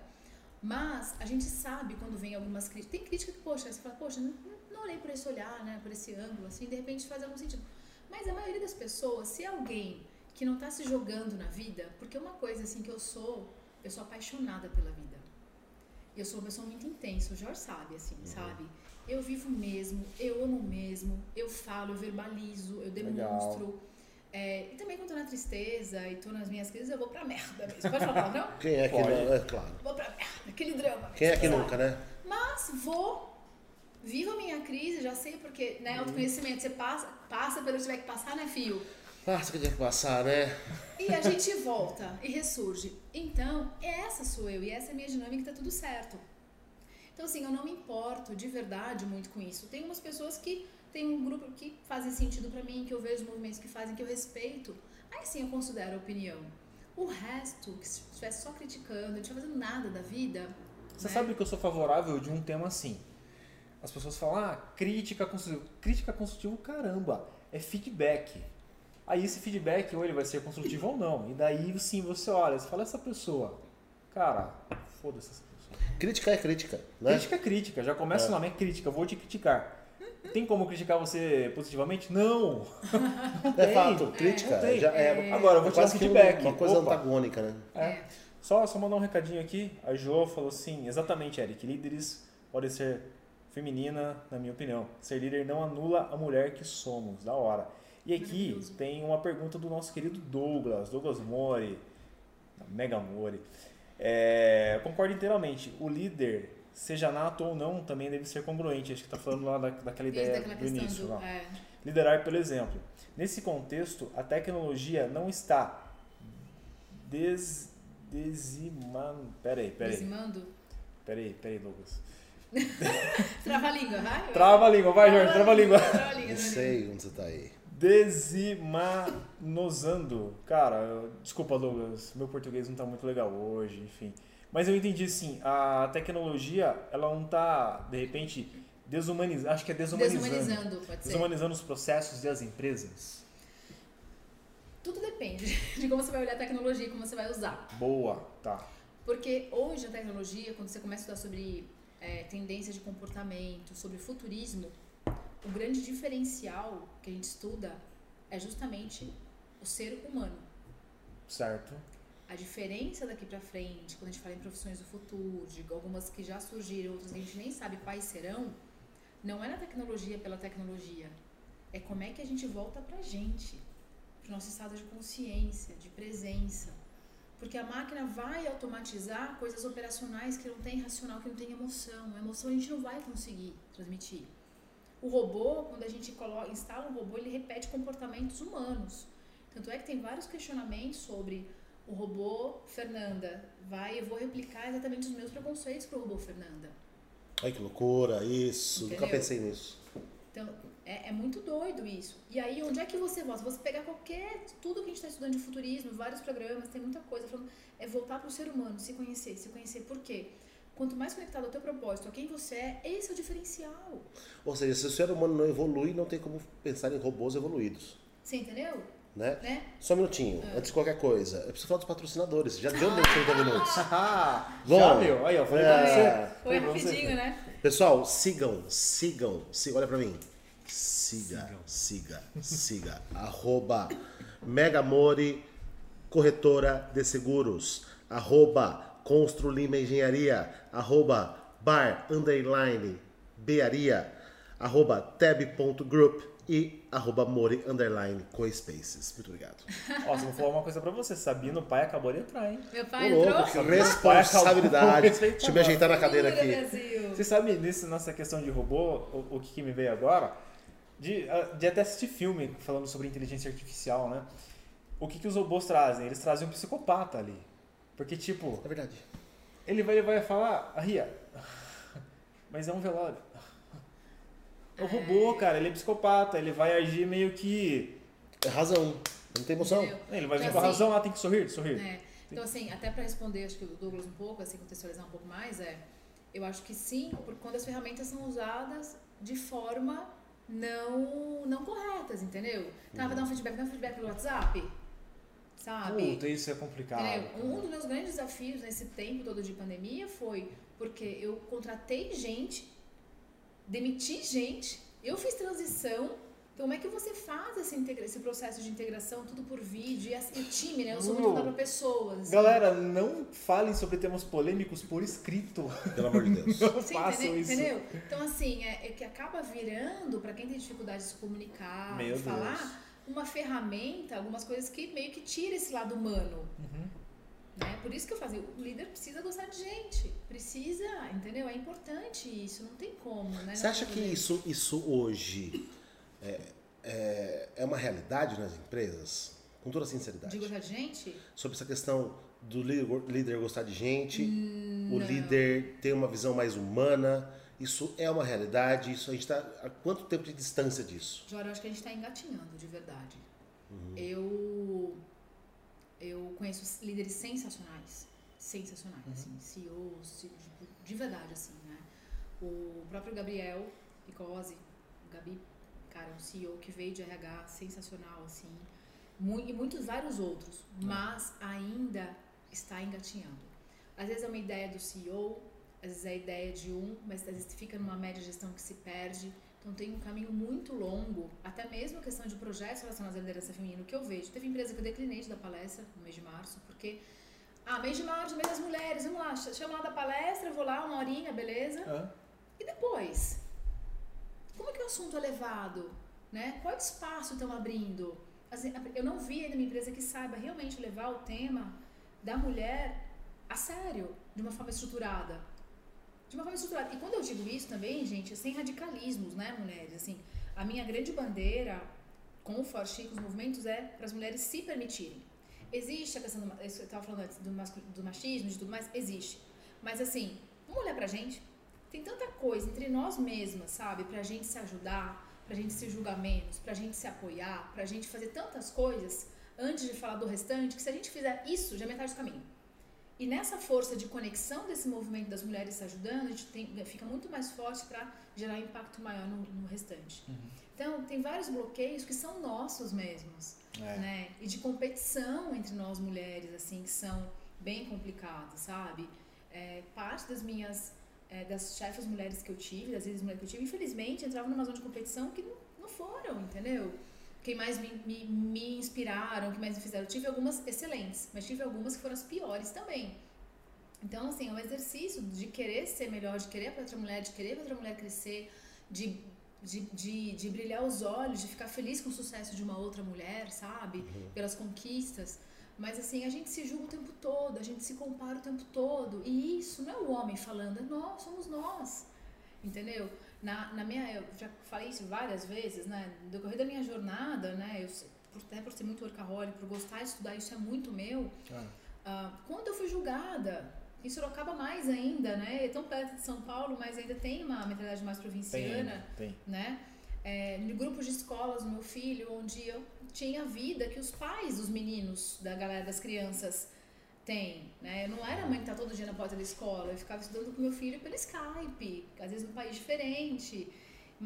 Mas a gente sabe quando vem algumas críticas. Tem crítica que, poxa, você fala, poxa, não, não olhei por esse olhar, né, por esse ângulo, assim, de repente faz algum sentido. Mas a maioria das pessoas, se alguém que não está se jogando na vida, porque uma coisa assim que eu sou, eu sou apaixonada pela vida. Eu sou uma pessoa muito intensa, o Jorge sabe, assim, uhum. sabe? eu vivo mesmo, eu amo mesmo, eu falo, eu verbalizo, eu demonstro. É, e também quando tô na tristeza e tô nas minhas crises, eu vou pra merda mesmo. Pode falar não? *laughs* Quem é que não? É claro. Vou pra merda, aquele drama. Quem é que nunca, né? Mas vou, vivo a minha crise, já sei porque, né, uhum. autoconhecimento, você passa, passa pelo que tiver que passar, né, fio? Passa o que passar, né? E a gente volta e ressurge. Então, essa sou eu e essa é a minha dinâmica, tá tudo certo. Então, assim, eu não me importo de verdade muito com isso. Tem umas pessoas que tem um grupo que fazem sentido para mim, que eu vejo movimentos que fazem, que eu respeito. Aí sim eu considero a opinião. O resto, que se estivesse só criticando, não estiver fazendo nada da vida. Você né? sabe que eu sou favorável de um tema assim. As pessoas falam, ah, crítica construtiva. Crítica construtiva, caramba, é feedback. Aí esse feedback, ou ele vai ser construtivo ou não. E daí sim você olha, você fala, essa pessoa, cara, foda-se Crítica é crítica, né? Crítica é crítica, já começa é. lá, é crítica, vou te criticar. Tem como criticar você positivamente? Não! não *laughs* é fato, crítica. É, já é, Agora, eu vou é te dar feedback. Uma coisa Opa. antagônica, né? É. é. Só, só mandar um recadinho aqui. A Jo falou assim: exatamente, Eric, líderes podem ser feminina, na minha opinião. Ser líder não anula a mulher que somos. Da hora. E aqui tem uma pergunta do nosso querido Douglas, Douglas Mori, Mega Mori. É, concordo inteiramente. O líder, seja nato ou não, também deve ser congruente. Acho que está falando lá da, daquela ideia do início. Do, é. Liderar pelo exemplo. Nesse contexto, a tecnologia não está des, desimando. Peraí, peraí. Desimando? Peraí, peraí, Douglas. *laughs* trava a língua, vai? Trava a língua, vai, Jorge, trava a língua. Não sei onde você está aí desimanosando. Cara, desculpa, Douglas, meu português não está muito legal hoje, enfim. Mas eu entendi assim, a tecnologia, ela não está, de repente, desumanizando, acho que é desumanizando. Desumanizando, pode ser. Desumanizando os processos das empresas. Tudo depende de como você vai olhar a tecnologia e como você vai usar. Boa, tá. Porque hoje a tecnologia, quando você começa a estudar sobre é, tendências de comportamento, sobre futurismo, o grande diferencial que a gente estuda é justamente o ser humano. Certo. A diferença daqui para frente, quando a gente fala em profissões do futuro, de algumas que já surgiram, outras que a gente nem sabe quais serão, não é na tecnologia pela tecnologia. É como é que a gente volta pra gente, pro nosso estado de consciência, de presença. Porque a máquina vai automatizar coisas operacionais que não tem racional, que não tem emoção. A emoção a gente não vai conseguir transmitir. O robô, quando a gente coloca, instala um robô, ele repete comportamentos humanos. Tanto é que tem vários questionamentos sobre o robô Fernanda. Vai, eu vou replicar exatamente os meus preconceitos para o robô Fernanda. Ai, que loucura, isso. Entendeu? Nunca pensei nisso. Então, é, é muito doido isso. E aí, onde é que você volta? Você pegar qualquer. Tudo que a gente está estudando de futurismo, vários programas, tem muita coisa falando. É voltar para o ser humano, se conhecer. Se conhecer por quê? Quanto mais conectado ao teu propósito, a quem você é, esse é o diferencial. Ou seja, se o ser humano não evolui, não tem como pensar em robôs evoluídos. Você entendeu? Né? Né? Só um minutinho, antes de qualquer coisa. Eu preciso falar dos patrocinadores. Já deu meus 30 minutos. Ah, *laughs* Bom, já meu? Aí, ó, falei é. pra você. Foi você. rapidinho, né? Pessoal, sigam, sigam, sigam, olha pra mim. Siga, siga, siga. *laughs* Arroba Megamore Corretora de Seguros. Arroba Constru Lima Engenharia. Arroba Bar Underline Bearia. Arroba Tab.group e arroba More Underline Coespaces. Muito obrigado. *laughs* Ó, só vou falar uma coisa pra você. Sabino, o pai acabou de entrar, hein? Meu Ô, pai louco, entrou. que responsabilidade. Deixa eu me ajeitar na cadeira aqui. Brasil. Você sabe, nesse, nessa questão de robô, o, o que, que me veio agora? De, ah, de até assistir filme falando sobre inteligência artificial, né? O que, que os robôs trazem? Eles trazem um psicopata ali. Porque, tipo, É verdade. ele vai, ele vai falar, ah, Ria, *laughs* mas é um velório. É o robô, cara, ele é psicopata, ele vai agir meio que. É razão. Não tem emoção. Entendeu? Ele vai vir Então, com a assim, razão, ah, tem que sorrir, sorrir. É. Então, assim, até para responder, acho que o Douglas um pouco, assim, contextualizar um pouco mais, é. Eu acho que sim, por quando as ferramentas são usadas de forma não, não corretas, entendeu? Tá, vai dar um feedback, dá um feedback pelo WhatsApp, sabe? Puta, isso é complicado. Entendeu? Um dos meus grandes desafios nesse tempo todo de pandemia foi porque eu contratei gente, demiti gente, eu fiz transição. Então, como é que você faz esse, integra- esse processo de integração, tudo por vídeo? E assim, o time, né? Eu sou muito para pessoas. assim. Galera, não falem sobre temas polêmicos por escrito. Pelo amor de Deus. *laughs* Não Você façam entendeu? isso. entendeu? Então, assim, é, é que acaba virando, para quem tem dificuldade de se comunicar, Meu de falar, uma ferramenta, algumas coisas que meio que tira esse lado humano. Uhum. Né? Por isso que eu fazia, o líder precisa gostar de gente. Precisa, entendeu? É importante isso, não tem como, né? Você acha que isso, isso hoje é, é, é uma realidade nas empresas? Com toda sinceridade. De gostar de gente? Sobre essa questão do líder, líder gostar de gente, Hum, o líder ter uma visão mais humana. Isso é uma realidade? Isso a gente está há quanto tempo de distância disso? Jora, eu acho que a gente está engatinhando, de verdade. Uhum. Eu, eu conheço líderes sensacionais. Sensacionais, Uhum. assim, CEOs, de, de verdade, assim, né? O próprio Gabriel Picose, o Gabi, cara, um CEO que veio de RH sensacional, assim, e muitos, vários outros, mas ainda está engatinhando. Às vezes é uma ideia do CEO, às vezes é a ideia de um, mas às vezes fica numa média gestão que se perde. Então tem um caminho muito longo, até mesmo a questão de projetos relacionados à liderança feminina, que eu vejo. Teve empresa que eu declinei de dar palestra no mês de março, porque, ah, mês de março, mês das mulheres, vamos lá, ch- chama lá da palestra, vou lá, uma horinha, beleza? Hã? E depois? Como é que o assunto é levado? Né? Qual espaço estão abrindo? Eu não vi ainda uma empresa que saiba realmente levar o tema da mulher a sério, de uma forma estruturada. De uma forma estruturada. E quando eu digo isso também, gente, sem radicalismos, né, mulheres? Assim, a minha grande bandeira com o Forte Chico, os movimentos, é para as mulheres se permitirem. Existe a questão do, eu estava falando antes, do, do machismo, de tudo mais, existe. Mas assim, vamos olhar pra gente. Tem tanta coisa entre nós mesmas, sabe? Pra gente se ajudar, pra gente se julgar menos, pra gente se apoiar, pra gente fazer tantas coisas antes de falar do restante, que se a gente fizer isso, já é metade do caminho. E nessa força de conexão desse movimento das mulheres se ajudando, a gente tem, fica muito mais forte para gerar impacto maior no, no restante. Então, tem vários bloqueios que são nossos mesmos, É. né? E de competição entre nós mulheres, assim, que são bem complicados, sabe? É, parte das minhas, é, das chefes mulheres que eu tive, das líderes mulheres que eu tive, infelizmente, entravam numa zona de competição que não, não foram, entendeu? Quem mais me, me, me inspiraram, que mais me fizeram. Tive algumas excelentes, mas tive algumas que foram as piores também. Então, assim, é um exercício de querer ser melhor, de querer para outra mulher, de querer para outra mulher crescer, de, de, de, de brilhar os olhos, de ficar feliz com o sucesso de uma outra mulher, sabe? Pelas conquistas. Mas assim, a gente se julga o tempo todo, a gente se compara o tempo todo. E isso não é o homem falando, é nós, somos nós. Entendeu? Na, na minha, eu já falei isso várias vezes, né? No decorrer da minha jornada, né? Eu, por, até por ser muito workaholic, por gostar de estudar, isso é muito meu. Ah, Ah, quando eu fui julgada, em Sorocaba mais ainda, né? É tão perto de São Paulo, mas ainda tem uma mentalidade mais tem, provinciana, tem. né? É, no grupo de escolas do meu filho, onde eu tinha a vida que os pais dos meninos, da galera das crianças, têm, né? Eu não era a mãe que tá todo dia na porta da escola, eu ficava estudando com meu filho pelo Skype, às vezes num país diferente,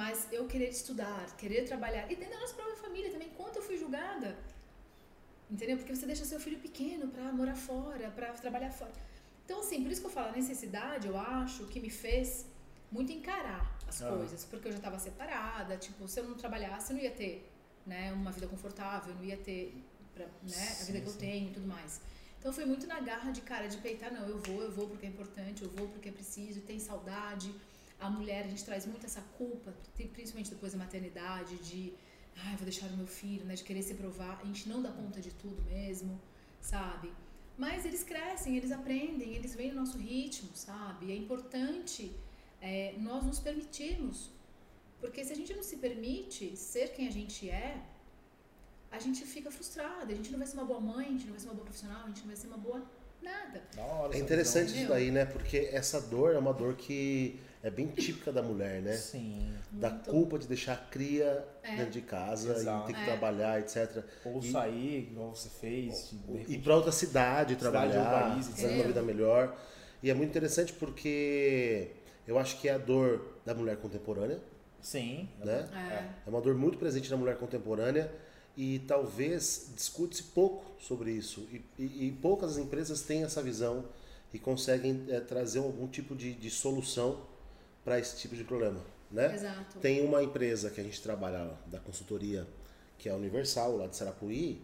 mas eu querer estudar, querer trabalhar, e dentro da nossa própria família também, quanto eu fui julgada, entendeu? Porque você deixa seu filho pequeno pra morar fora, pra trabalhar fora. Então, assim, por isso que eu falo, a necessidade, eu acho, que me fez muito encarar as Ah. coisas, porque eu já estava separada, tipo, se eu não trabalhasse, eu não ia ter, né, uma vida confortável, eu não ia ter, pra, né, a vida que eu sim. tenho e tudo mais. Então, foi muito na garra de cara, de peitar, não, eu vou, eu vou porque é importante, eu vou porque é preciso, tem saudade. A mulher, a gente traz muito essa culpa, principalmente depois da maternidade, de, ai, vou deixar o meu filho, né, de querer se provar, a gente não dá conta de tudo mesmo, sabe? Mas eles crescem, eles aprendem, eles vêm no nosso ritmo, sabe? É importante é, nós nos permitirmos. Porque se a gente não se permite ser quem a gente é, a gente fica frustrada. A gente não vai ser uma boa mãe, a gente não vai ser uma boa profissional, a gente não vai ser uma boa nada. Hora É essa interessante visão. isso daí, né? Porque essa dor é uma dor que é bem típica da mulher, né? Sim. Da Muito. culpa de deixar a cria É. dentro de casa Exato. e ter que É. trabalhar, etc. Ou E- sair, igual você fez. de- de ir para outra cidade Cidade trabalhar, ou país, fazer uma vida melhor. E é muito interessante porque eu acho que é a dor da mulher contemporânea, Sim. né? É. É uma dor muito presente na mulher contemporânea e talvez discute-se pouco sobre isso. E, e- e poucas empresas têm essa visão e conseguem eh, trazer algum tipo de, de solução para esse tipo de problema, né? Exato. Tem uma empresa que a gente trabalha da consultoria, que é a Universal, lá de Sarapuí,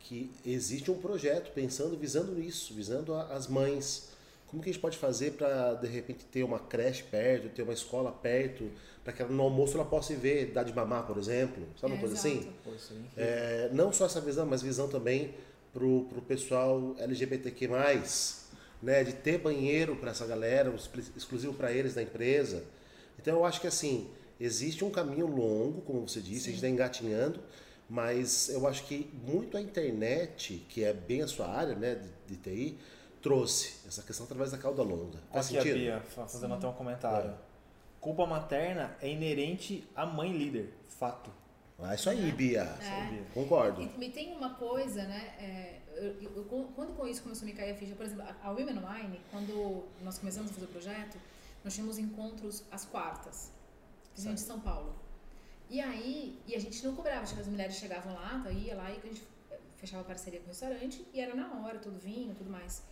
que existe um projeto pensando, visando nisso, visando a- as mães. Como que a gente pode fazer para, de repente, ter uma creche perto, ter uma escola perto, para que ela, no almoço ela possa ir ver, dar de mamar, por exemplo, sabe uma É, coisa exato. assim? Pô, isso aí é não só essa visão, mas visão também pro, pro pessoal LGBTQ+, né, de ter banheiro para essa galera, exclu- exclusivo para eles da empresa. Então eu acho que assim, existe um caminho longo, como você disse, a gente está engatinhando, mas eu acho que muito a internet, que é bem a sua área, né, de, de TI, trouxe essa questão através da cauda longa. Faz Aqui a sentido? Bia, fa- fazendo até um comentário. É. Culpa materna é inerente à mãe líder. Fato. Ah, isso aí, Bia. É. Bia. Concordo. E, e tem uma coisa, né? é, eu- eu- eu- quando com isso começou a me cair a ficha, por exemplo, a, a Women Online, quando nós começamos a fazer o projeto, nós tínhamos encontros às quartas, principalmente em São Paulo. E aí, e a gente não cobrava, as mulheres chegavam lá, então ia lá e a gente eh, fechava parceria com o restaurante e era na hora, tudo vinho, tudo mais.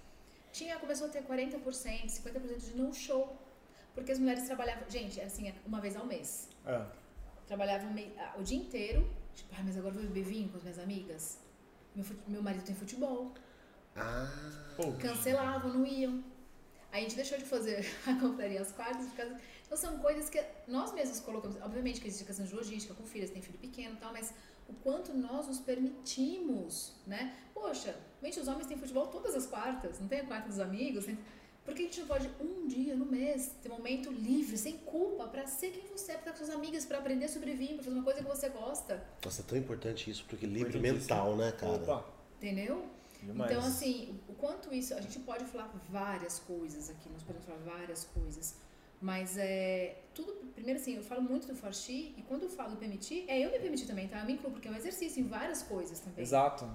Tinha, começou a ter 40%, 50% de no show, porque as mulheres trabalhavam, gente, é assim, uma vez ao mês É. trabalhava o mei- ah, o dia inteiro, tipo, ah, mas agora eu vou beber vinho com as minhas amigas. Meu, meu marido tem futebol. Ah, Cancelavam, não iam. Aí a gente deixou de fazer *laughs* a compraria às quartas. Por causa... Então são coisas que nós mesmos colocamos. Obviamente que existe a questão de logística com filhas, tem filho pequeno e tal, mas o quanto nós nos permitimos, né? Poxa, gente, os homens têm futebol todas as quartas, não tem a quarta dos amigos. Tem... Por que a gente não pode um dia no mês ter um momento livre, sem culpa, pra ser quem você é, pra estar com suas amigas, pra aprender sobre vinho, pra fazer uma coisa que você gosta? nossa, é tão importante isso pro equilíbrio Importantíssimo. mental, né, cara? Opa. Entendeu? Demais. Então, assim, o quanto isso. A gente pode falar várias coisas aqui, nós podemos falar várias coisas. Mas é. Tudo. Primeiro, assim, eu falo muito do Forti, e quando eu falo permitir, é eu me permitir também, tá? Eu me incluo, porque é um exercício em várias coisas também. Exato.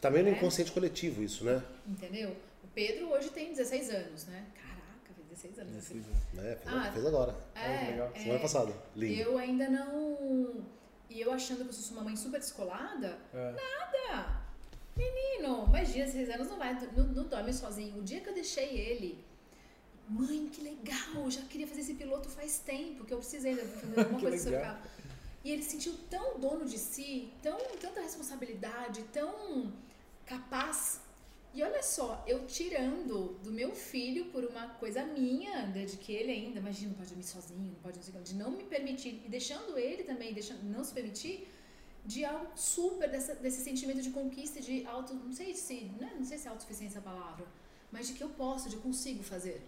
Também no É. inconsciente coletivo isso, né? Entendeu? O Pedro hoje tem 16 anos, né? Caraca, fez 16 anos. assim. né? Fez, Ah, fez agora, que legal. É, semana é, passada. Lindo. eu ainda não. E eu achando que eu sou uma mãe super descolada, É. Nada! Menino, imagina, seis anos não vai, não, não dorme sozinho. O dia que eu deixei ele, mãe, que legal, já queria fazer esse piloto faz tempo, que eu precisei fazer *laughs* alguma coisa sobre o legal. carro. E ele se sentiu tão dono de si, tão, tanta responsabilidade, tão capaz. E olha só, eu tirando do meu filho por uma coisa minha, né, de que ele ainda, imagina, não pode dormir sozinho, não pode não sei de não me permitir, e deixando ele também, deixando, não se permitir, de algo super, dessa, desse sentimento de conquista, de auto, não sei se, né, não sei se é autossuficiência a palavra, mas de que eu posso, de eu consigo fazer.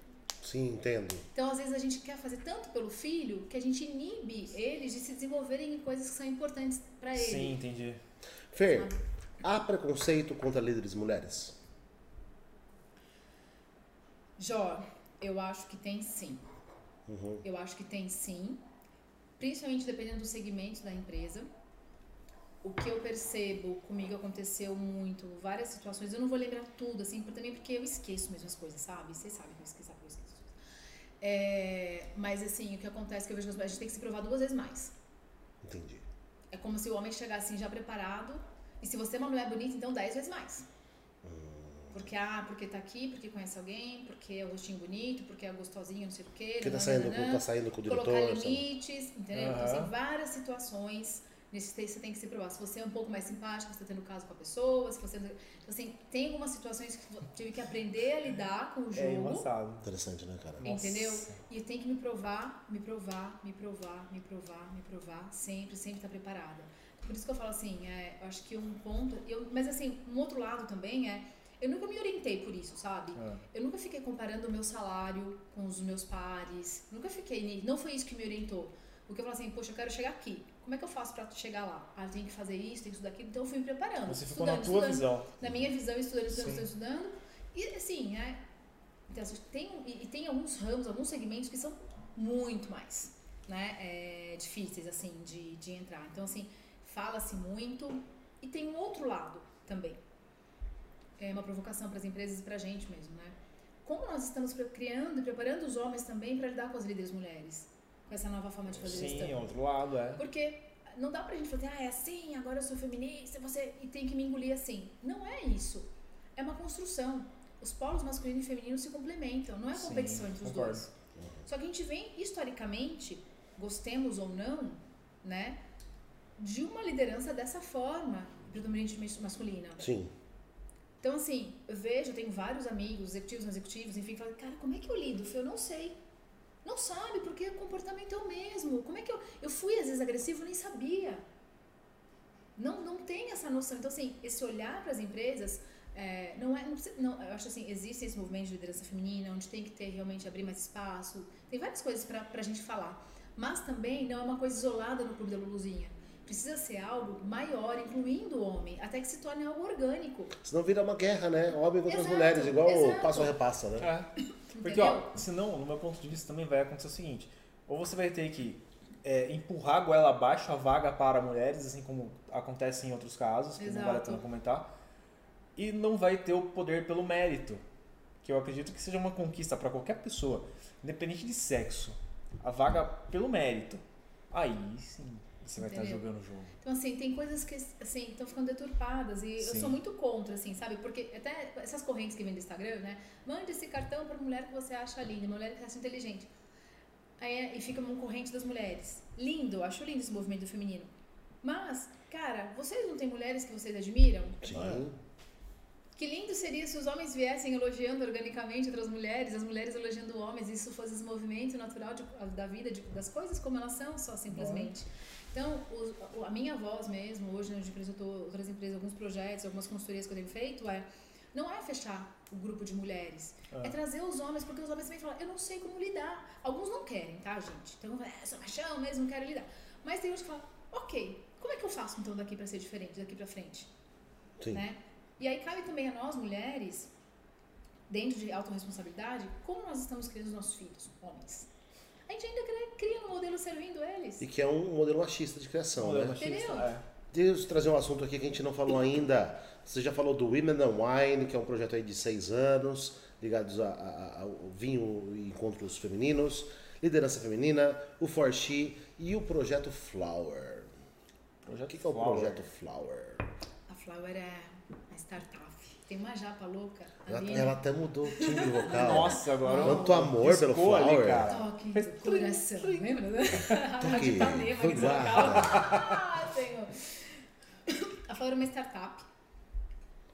Sim, entendo. Então, às vezes, a gente quer fazer tanto pelo filho que a gente inibe eles de se desenvolverem em coisas que são importantes para ele. Sim, entendi. Fer, Sabe? há preconceito contra líderes mulheres? Jó, eu acho que tem sim. Uhum. Eu acho que tem sim, principalmente dependendo do segmento da empresa. O que eu percebo comigo aconteceu muito, várias situações. Eu não vou lembrar tudo, assim, por- também porque eu esqueço mesmo as coisas, sabe? Vocês sabem que eu esqueço, eu esqueço. É, mas, assim, o que acontece é que eu vejo que a gente tem que se provar duas vezes mais. Entendi. É como se o homem chegasse assim já preparado. E se você é uma mulher bonita, então dez vezes mais. Porque, ah, porque tá aqui, porque conhece alguém, porque é o rostinho bonito, porque é gostosinho, não sei o quê. Porque tá saindo, com- tá saindo com o diretor. Colocar sabe? limites, entendeu? Então, Aham. assim, várias situações nesse texto você tem que se provar. Se você é um pouco mais simpático, você tá tendo caso com a pessoa, se você... Então, assim, tem algumas situações que eu tive que aprender a lidar com o É jogo. embaçado. Interessante, né, cara? Nossa. Entendeu? E tem que me provar, me provar, me provar, me provar, me provar, sempre, sempre estar preparada. Por isso que eu falo assim, é, eu acho que um ponto, eu, mas assim, um outro lado também é, eu nunca me orientei por isso, sabe? Ah, Eu nunca fiquei comparando o meu salário com os meus pares, nunca fiquei, não foi isso que me orientou. Porque eu falo assim, poxa, eu quero chegar aqui, como é que eu faço pra chegar lá? Ah, tenho que fazer isso, tenho que estudar aquilo, então eu fui me preparando. Você ficou na tua visão. na minha visão, estudando, estudando, Sim. estudando. E assim, é, então, assim, tem, e, e tem alguns ramos, alguns segmentos que são muito mais né, é, difíceis assim de, de entrar. Então, assim, fala-se muito. E tem um outro lado também. É uma provocação para as empresas e para a gente mesmo, né? Como nós estamos criando e preparando os homens também para lidar com as líderes mulheres? Com essa nova forma de fazer Sim, gestão. outro lado, é. Porque não dá pra gente fazer, ah, é assim, agora eu sou feminista, você e tem que me engolir assim. Não é isso. É uma construção. Os polos masculino e feminino se complementam, não é Sim, competição entre os concordo. dois. Só que a gente vem historicamente, gostemos ou não, né, de uma liderança dessa forma, predominantemente masculina. Sim. Então, assim, eu vejo, eu tenho vários amigos, executivos, não executivos, enfim, que falam, cara, como é que eu lido? Eu não sei. Não sabe, porque o comportamento é o mesmo. Como é que eu. Eu fui às vezes agressivo nem sabia. Não, não tem essa noção. Então, assim, esse olhar para as empresas. é, não é, não, precisa- não, eu acho assim, existe esse movimento de liderança feminina, onde tem que ter realmente abrir mais espaço, tem várias coisas para a gente falar, mas também não é uma coisa isolada no Clube da Luluzinha. Precisa ser algo maior, incluindo o homem, até que se torne algo orgânico. Senão vira uma guerra, né? Homem contra as Exato, mulheres, igual o passo a repassa, né? É. Porque, Entendeu? ó, senão, no meu ponto de vista, também vai acontecer o seguinte: ou você vai ter que é, empurrar a goela abaixo a vaga para mulheres, assim como acontece em outros casos, que não vale a Exato. pena comentar, e não vai ter o poder pelo mérito, que eu acredito que seja uma conquista para qualquer pessoa, independente de sexo. A vaga pelo mérito. Aí sim, você vai estar jogando o jogo. Então, assim, tem coisas que, assim, estão ficando deturpadas e eu Sim. sou muito contra, assim, sabe? Porque até essas correntes que vem do Instagram, né? Mande esse cartão para mulher que você acha linda, mulher que você acha inteligente. Aí, é- e fica uma corrente das mulheres. Lindo, acho lindo esse movimento feminino. Mas, cara, vocês não têm mulheres que vocês admiram? Sim. Que lindo seria se os homens viessem elogiando organicamente outras mulheres, as mulheres elogiando homens, e isso fosse esse movimento natural de- da vida, de- das coisas como elas são, só simplesmente. Então, os- a minha voz mesmo, hoje onde apresentou outras empresas, alguns projetos, algumas consultorias que eu tenho feito, é não é fechar o grupo de mulheres, Ah. é trazer os homens, porque os homens também falam, eu não sei como lidar. Alguns não querem, tá, gente? Então, é, sou machão mesmo, não quero lidar. Mas tem uns que falam, ok, como é que eu faço então daqui pra ser diferente, daqui pra frente? Sim. né? E aí cabe também a nós, mulheres, dentro de autorresponsabilidade, como nós estamos criando os nossos filhos, homens. A gente ainda cria- cria um modelo servindo eles. E que é um modelo machista de criação, Modelo né? machista, Entendeu? é. Deixa eu trazer um assunto aqui que a gente não falou ainda. Você já falou do Women and Wine, que é um projeto aí de seis anos, ligados a- a- ao vinho e encontros femininos, liderança feminina, o For She e o projeto Flower. Projeto O que, que é o projeto Flower? A Flower é a startup. Tem uma japa louca Ela, ali. ela até mudou o timbre vocal. Nossa, agora. Quanto amor pelo ali, Flower. cara. Toque Fez do coração. Lembra? né? Toque, de Ipanema, guarda. local. Ah, Senhor. A Flower é uma startup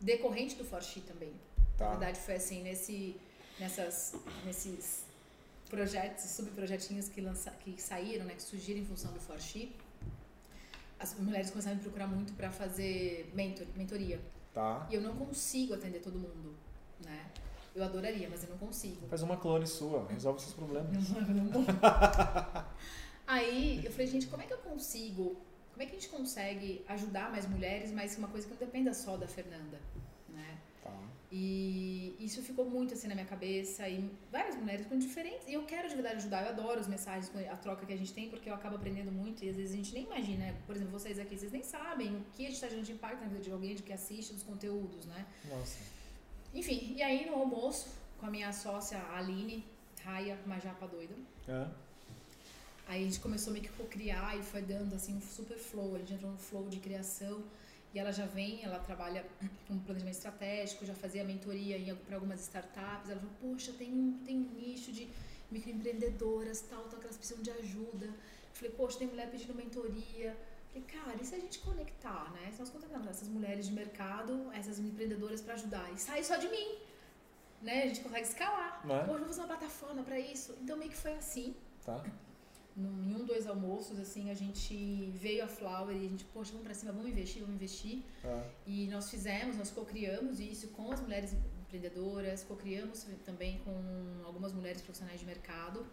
decorrente do Forchi também. Tá. Na verdade, foi assim, nesse, nessas, nesses projetos, subprojetinhos que, lança, que saíram, né, que surgiram em função do Forchi. As mulheres começaram a me procurar muito para fazer mentor, mentoria. Tá. E eu não consigo atender todo mundo, né? Eu adoraria, mas eu não consigo. Faz uma clone sua, resolve seus problemas. Não, não, não. *laughs* Aí eu falei, gente, como é que eu consigo? Como é que a gente consegue ajudar mais mulheres, mas uma coisa que não dependa só da Fernanda, né? Tá. E isso ficou muito assim na minha cabeça e várias mulheres com diferentes. E eu quero de verdade ajudar, eu adoro as mensagens, a troca que a gente tem, porque eu acabo aprendendo muito e às vezes a gente nem imagina, né? Por exemplo, vocês aqui, vocês nem sabem o que a gente está gerando de impacto na vida de alguém, de que assiste dos conteúdos, né? Nossa. Enfim, e aí no almoço, com a minha sócia Aline, Raia, Majapa doida, É. Aí a gente começou meio que a criar e foi dando assim um super flow. A gente entrou no flow de criação e ela já vem, ela trabalha com planejamento estratégico, já fazia mentoria para algumas startups. Ela falou: Poxa, tem um, tem um nicho de microempreendedoras, tal, tal, que elas precisam de ajuda. Eu falei: Poxa, tem mulher pedindo mentoria. Eu falei, cara, e se a gente conectar, né? Se nós conectarmos essas mulheres de mercado, essas empreendedoras para ajudar e sair só de mim, né? A gente consegue escalar. Não é? Poxa, vamos fazer uma plataforma para isso. Então meio que foi assim Tá. Num- em um, dois almoços, assim, a gente veio a Flower e a gente, poxa, vamos pra cima, vamos investir, vamos investir. É. E nós fizemos, nós co-criamos isso com as mulheres empreendedoras, co-criamos também com algumas mulheres profissionais de mercado,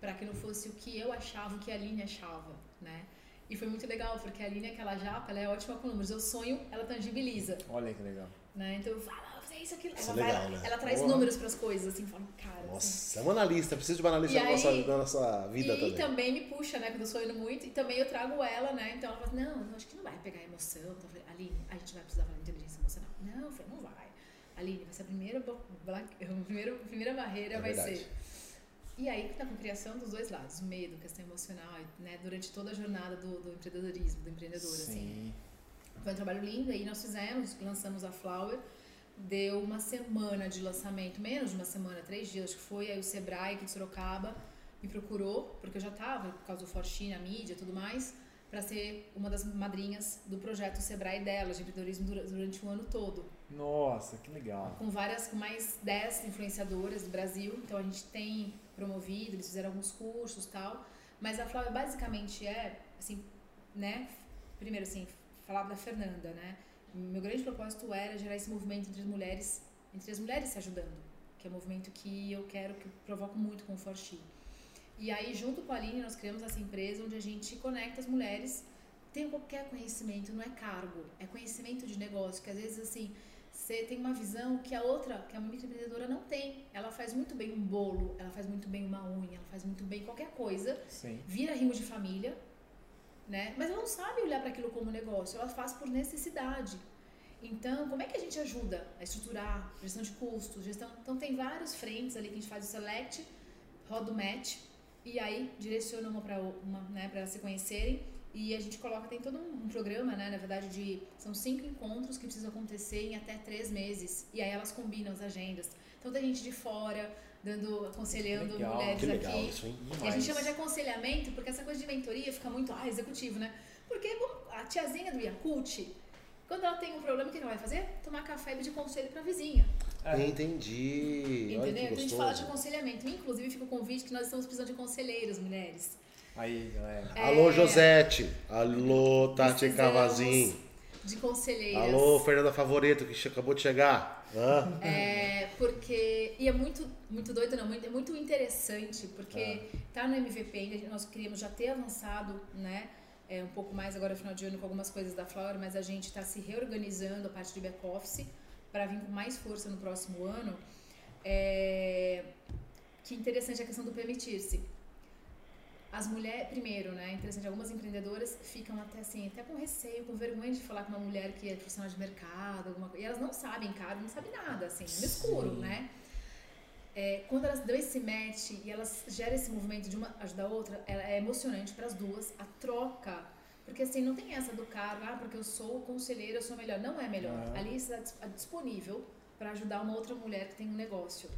para que não fosse o que eu achava, o que a Aline achava, né? E foi muito legal, porque a Aline, aquela japa, ela é ótima com números. Eu sonho, ela tangibiliza, Olha que legal. né? Então eu falo, isso, aquilo. Isso Ela, é vai- legal, né? ela traz Boa. números pras coisas, assim, falo, cara, assim, Nossa, é uma analista, preciso de uma analista E na, nossa, aí- na nossa vida e também. me puxa, né, quando eu sou indo muito. E também eu trago ela, né? Então ela fala assim, não, acho que não vai pegar emoção. Então falei, Aline, a gente vai precisar falar de inteligência emocional. Não, eu falei, não vai. Aline, vai ser a primeira, *laughs* a primeira, a primeira barreira É vai verdade. ser. E aí tá com criação dos dois lados, medo, questão emocional, né? Durante toda a jornada do, do empreendedorismo, do empreendedor, assim. Sim. Foi um trabalho lindo, aí nós fizemos, lançamos a Flower, deu uma semana de lançamento, menos de uma semana, três dias, acho que foi, aí o Sebrae aqui de Sorocaba me procurou, porque eu já estava, por causa do Fortin, na mídia e tudo mais, para ser uma das madrinhas do projeto Sebrae delas, de empreendedorismo dura- durante o ano todo Nossa, que legal. com várias, com mais 10 influenciadoras do Brasil. Então a gente tem promovido, eles fizeram alguns cursos tal. Mas a Flávia basicamente é, assim, né? Primeiro, assim, falar da Fernanda, né? Meu grande propósito era gerar esse movimento entre as mulheres, entre as mulheres se ajudando, que é um movimento que eu quero, que eu provoco muito com o Forti. E aí, junto com a Aline, nós criamos essa empresa onde a gente conecta as mulheres. Tem qualquer conhecimento, não é cargo, é conhecimento de negócio, que às vezes, assim, você tem uma visão que a outra, que a microempreendedora não tem. Ela faz muito bem um bolo, ela faz muito bem uma unha, ela faz muito bem qualquer coisa, Sim. vira rimo de família, né? Mas ela não sabe olhar para aquilo como negócio, ela faz por necessidade. Então, como é que a gente ajuda a estruturar gestão de custos, gestão? Então, tem vários frentes ali que a gente faz o select, roda o match e aí direciona uma para uma, né, para se conhecerem e a gente coloca tem todo um, um programa, né, na verdade de são cinco encontros que precisam acontecer em até três meses e aí elas combinam as agendas. Então tem gente de fora dando, aconselhando Legal, mulheres Que legal aqui. isso, hein? E a gente chama de aconselhamento porque essa coisa de mentoria fica muito ah, executivo, né? Porque a tiazinha do Yakult, quando ela tem um problema, o que ela vai fazer? Tomar café e pedir conselho pra vizinha. É. Entendi. Olha entendeu? que Então a gente fala de aconselhamento. Inclusive fica o convite que nós estamos precisando de conselheiros, mulheres. Aí, galera. Alô, É. Josete. Alô, Tati Cavazin. De conselheiras. Alô, Fernanda Favoreto, que acabou de chegar. Hã? É, porque. E é muito, muito doido, não, muito, é muito interessante, porque É. tá no MVP ainda, nós queríamos já ter avançado, né? É, um pouco mais agora, final de ano, com algumas coisas da Flower, mas a gente está se reorganizando a parte de back-office para vir com mais força no próximo ano. É, que interessante a questão do permitir-se. As mulheres, primeiro, né, interessante, algumas empreendedoras ficam até assim, até com receio, com vergonha de falar com uma mulher que é profissional de mercado, alguma coisa. E elas não sabem, cara, não sabem nada, assim, no escuro, né? É, quando elas dão esse match e elas geram esse movimento de uma ajudar a outra, ela- é emocionante para as duas, a troca. Porque assim, não tem essa do cara, ah, porque eu sou conselheira, eu sou melhor. Não é melhor. Aham. Ali está dis- disponível para ajudar uma outra mulher que tem um negócio.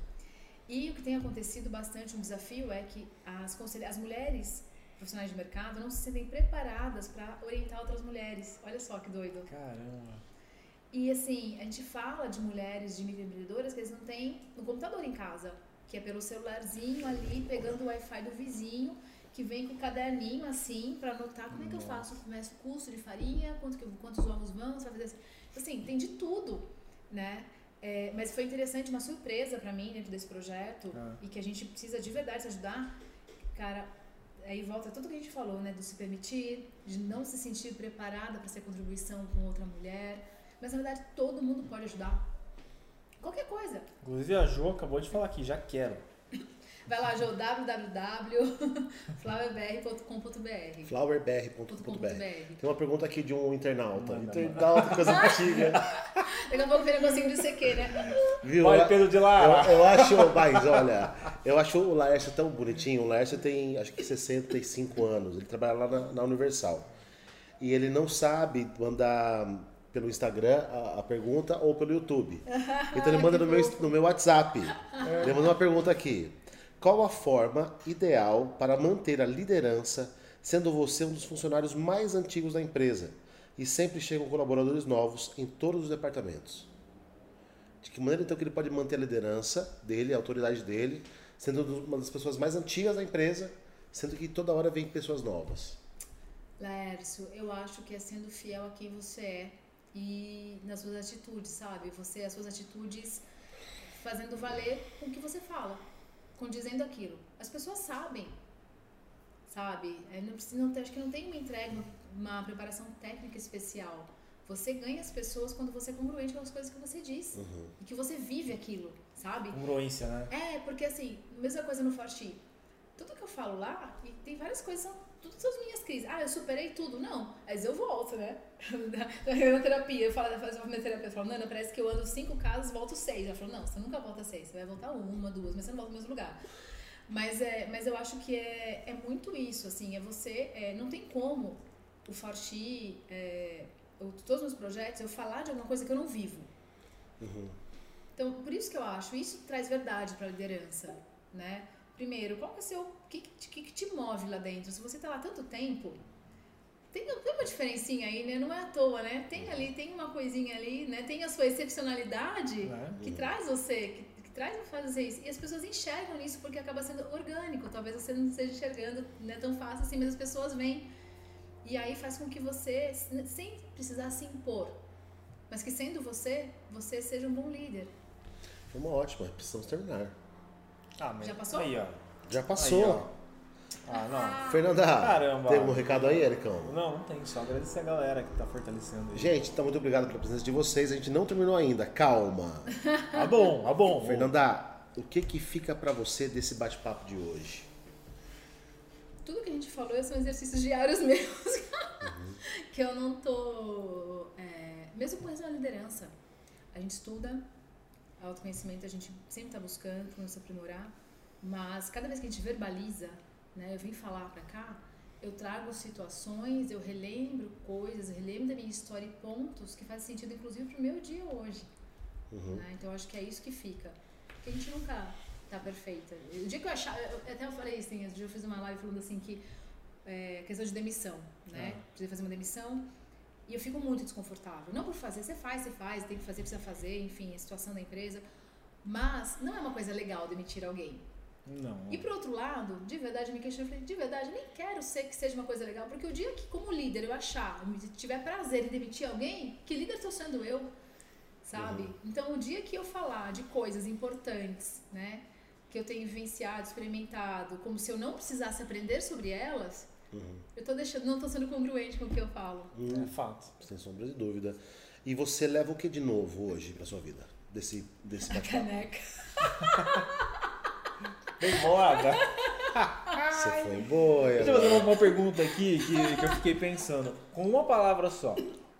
E o que tem acontecido bastante, um desafio, é que as, as mulheres profissionais de mercado não se sentem preparadas para orientar outras mulheres. Olha só que doido. Caramba. E assim, a gente fala de mulheres, de microempreendedoras que eles não têm no computador em casa, que é pelo celularzinho ali, pegando o Wi-Fi do vizinho que vem com o caderninho assim pra anotar como é que eu faço, começo o custo de farinha, quanto que, quantos ovos vão, você vai fazer assim. Assim, tem de tudo, né? É, mas foi interessante, uma surpresa pra mim dentro desse projeto Ah. e que a gente precisa de verdade se ajudar. Cara, aí volta tudo que a gente falou, né? Do se permitir, de não se sentir preparada para ser contribuição com outra mulher. Mas na verdade todo mundo pode ajudar. Qualquer coisa. Inclusive a Jo acabou de falar aqui, já quero. Vai lá, Jô, www.flowerbr.com.br. *laughs* flowerbr.com.br. Tem uma pergunta aqui de um internauta. Manda, internauta, coisa *laughs* antiga. Daqui a pouco vem negocinho de CQ, né? Viu? Vai, Pedro de Eu, Lara. eu acho, mas olha, eu acho o Laércio tão bonitinho. O Laércio tem acho que 65 anos. Ele trabalha lá na, na Universal. E ele não sabe mandar pelo Instagram a, a pergunta ou pelo YouTube. *laughs* Então ele manda no meu, no meu WhatsApp. Ele manda uma pergunta aqui. Qual a forma ideal para manter a liderança, sendo você um dos funcionários mais antigos da empresa? E sempre chegam colaboradores novos em todos os departamentos. De que maneira então que ele pode manter a liderança dele, a autoridade dele, sendo uma das pessoas mais antigas da empresa, sendo que toda hora vem pessoas novas. Laércio, eu acho que é sendo fiel a quem você é e nas suas atitudes, sabe? Você, as suas atitudes fazendo valer o que você fala, condizendo aquilo. As pessoas sabem, sabe? É, não precisa, acho que não tem uma entrega, uma, preparação técnica especial. Você ganha as pessoas quando você é congruente com as coisas que você diz e que você vive aquilo, sabe? Congruência, né? É, porque assim, mesma coisa no Forti. Tudo que eu falo lá, e tem várias coisas, são tudo as minhas crises. Ah, eu superei tudo. Não, mas eu volto, né? *laughs* Na terapia, eu falo, eu faço uma terapia, eu falo, Nana, parece que eu ando cinco casas, volto seis. Ela falou, não, você nunca volta seis, você vai voltar uma, duas, mas você não volta no mesmo lugar. Mas, é, mas eu acho que é, é muito isso, assim, é você, é, não tem como o Forti, é, ou todos os meus projetos, eu falar de alguma coisa que eu não vivo. Então, por isso que eu acho, isso traz verdade para a liderança, né? Primeiro, qual que é o seu, o que, que, que te move lá dentro? Se você está lá tanto tempo, tem, tem uma diferencinha aí, né? Não é à toa, né? Tem ali, tem uma coisinha ali, né? Tem a sua excepcionalidade Né? que traz você, que, que traz você fazer isso. E as pessoas enxergam isso porque acaba sendo orgânico. Talvez você não esteja enxergando, não é tão fácil assim, mas as pessoas veem. E aí faz com que você, sem precisar se impor, mas que sendo você, você seja um bom líder. Foi uma ótima, precisamos terminar. Ah, mas Já passou? Aí, ó. Já Aí, passou. ó. Ah, não. Fernanda, Caramba. tem algum recado aí, Ericão? Não, não tem. Só agradecer a galera que tá fortalecendo aí. Gente, tá muito obrigado pela presença de vocês. A gente não terminou ainda, calma. Ah, *laughs* bom, ah, bom. Fernanda, o que que fica pra você desse bate-papo de hoje? Tudo que a gente falou são exercícios diários *laughs* meus. que eu não tô. é, mesmo com à liderança, a gente estuda, autoconhecimento a gente sempre está buscando para nos aprimorar, mas cada vez que a gente verbaliza, né, eu vim falar para cá, eu trago situações, eu relembro coisas, eu relembro da minha história e pontos que fazem sentido, inclusive, pro meu dia hoje. né? Então, eu acho que é isso que fica. Porque a gente nunca tá perfeita. O dia que eu achava, eu, até eu falei assim, esse dia eu fiz uma live falando assim que é, questão de demissão, né? Precisa fazer uma demissão e eu fico muito desconfortável. Não por fazer, você faz, você faz, tem que fazer, precisa fazer, enfim, a situação da empresa. Mas não é uma coisa legal demitir alguém. Não. E por outro lado, de verdade, me questionei, eu falei, de verdade, nem quero ser que seja uma coisa legal, porque o dia que, como líder, eu achar, eu tiver prazer em demitir alguém, que líder estou sendo eu, sabe? Então, o dia que eu falar de coisas importantes, né, que eu tenho vivenciado, experimentado, como se eu não precisasse aprender sobre elas, eu tô deixando, não tô sendo congruente com o que eu falo. É fato. Sem sombra de dúvida. E você leva o que de novo hoje pra sua vida? Desse, desse A caneca. *laughs* Bem bolada. Você foi boa. Deixa eu fazer uma, uma pergunta aqui que, que eu fiquei pensando. Com uma palavra só,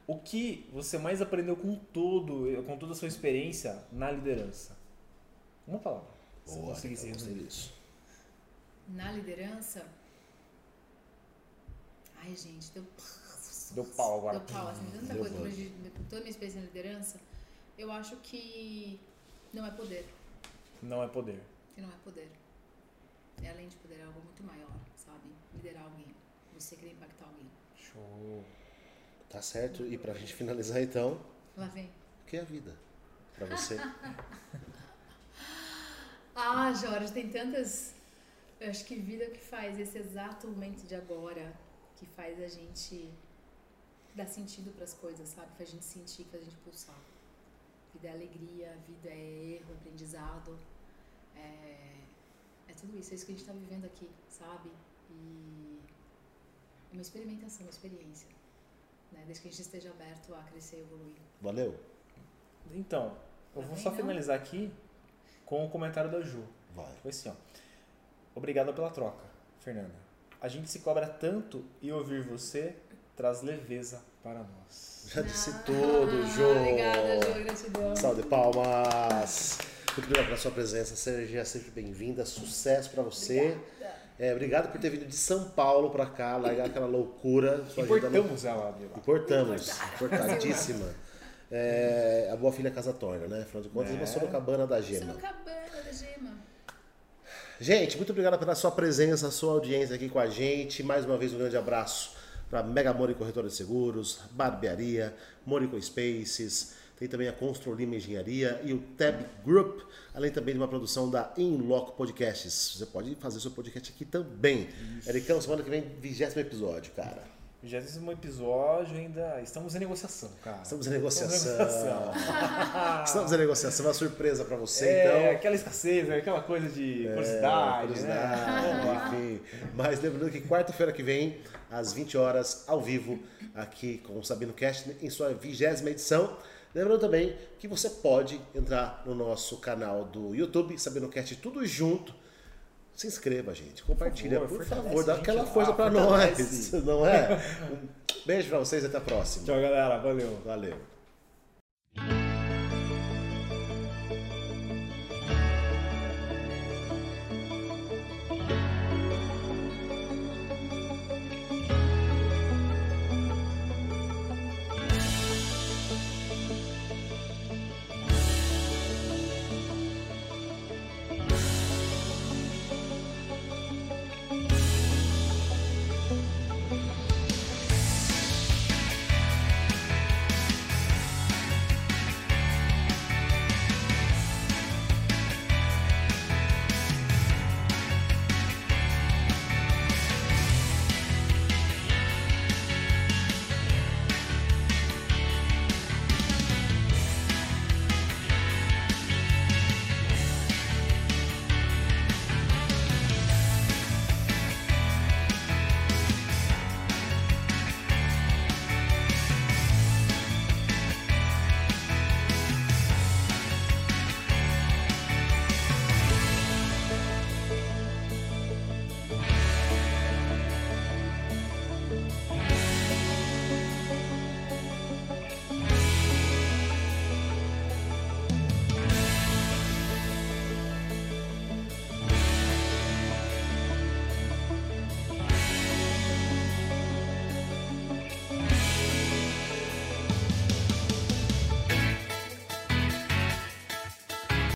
o que você mais aprendeu com todo, com toda a sua experiência na liderança? Uma palavra. Se Boa, conseguisse eu gostei resumir. disso. Na liderança. Ai, gente, deu. Deu pau agora. Deu pau, assim, tanta Deu coisa hoje, com toda a minha experiência na liderança. Eu acho que não é poder. Não é poder. Que não é poder. É além de poder, é algo muito maior, sabe? Liderar alguém. Você querer impactar alguém. Show. Tá certo. E pra gente finalizar então, Lá vem. o que é a vida? Pra você. *laughs* Ah, Jorge, tem tantas. Eu acho que vida é o que faz esse exato momento de agora, que faz a gente dar sentido para as coisas, sabe? Faz a gente sentir, faz a gente pulsar. Vida é alegria, vida é erro, aprendizado. É, é tudo isso, é isso que a gente está vivendo aqui, sabe? E é uma experimentação, uma experiência. Né? Desde que a gente esteja aberto a crescer e evoluir. Valeu? Então, eu Tá vou só não? finalizar aqui com o comentário da Ju. Vai. Foi assim, ó. Obrigado pela troca, Fernanda. A gente se cobra tanto e ouvir você traz leveza para nós. Já disse Ah, tudo, Jô. Obrigada, Jô, gratidão. Salve palmas. Muito obrigado pela sua presença, seja sempre bem-vinda. Sucesso pra você. Obrigada. É, obrigado por ter vindo de São Paulo pra cá, largar aquela loucura. Sua Importamos ela, Bila. Importamos. Importadíssima. É, a boa filha casa torna, né? Afinal de contas, É. uma Sorocabana da Gema. Sorocabana da Gema. Gente, muito obrigado pela sua presença, sua audiência aqui com a gente. Mais uma vez um grande abraço para Mega Mori Corretora de Seguros, Barbearia, Morico Spaces, tem também a Constru Lima Engenharia e o Tab Group, além também de uma produção da Inloco Podcasts. Você pode fazer seu podcast aqui também. Ericão, semana que vem, vigésimo episódio, cara. Vigésimo episódio, ainda estamos em negociação, cara. Estamos em negociação. Estamos em negociação. *laughs* Estamos em negociação, uma surpresa para você, é, então. aquela escassez, né? aquela coisa de É, curiosidade, curiosidade, né? enfim. Mas lembrando que quarta-feira que vem, às 20 horas, ao vivo, aqui com o Sabino Cast, em sua vigésima edição. Lembrando também que você pode entrar no nosso canal do YouTube, Sabino Cast, tudo junto. Se inscreva, gente. Compartilha, favor, por favor, dá aquela força pra nós, fortalece. *laughs* não é? Um beijo pra vocês e até a próxima. Tchau, galera. Valeu. Valeu.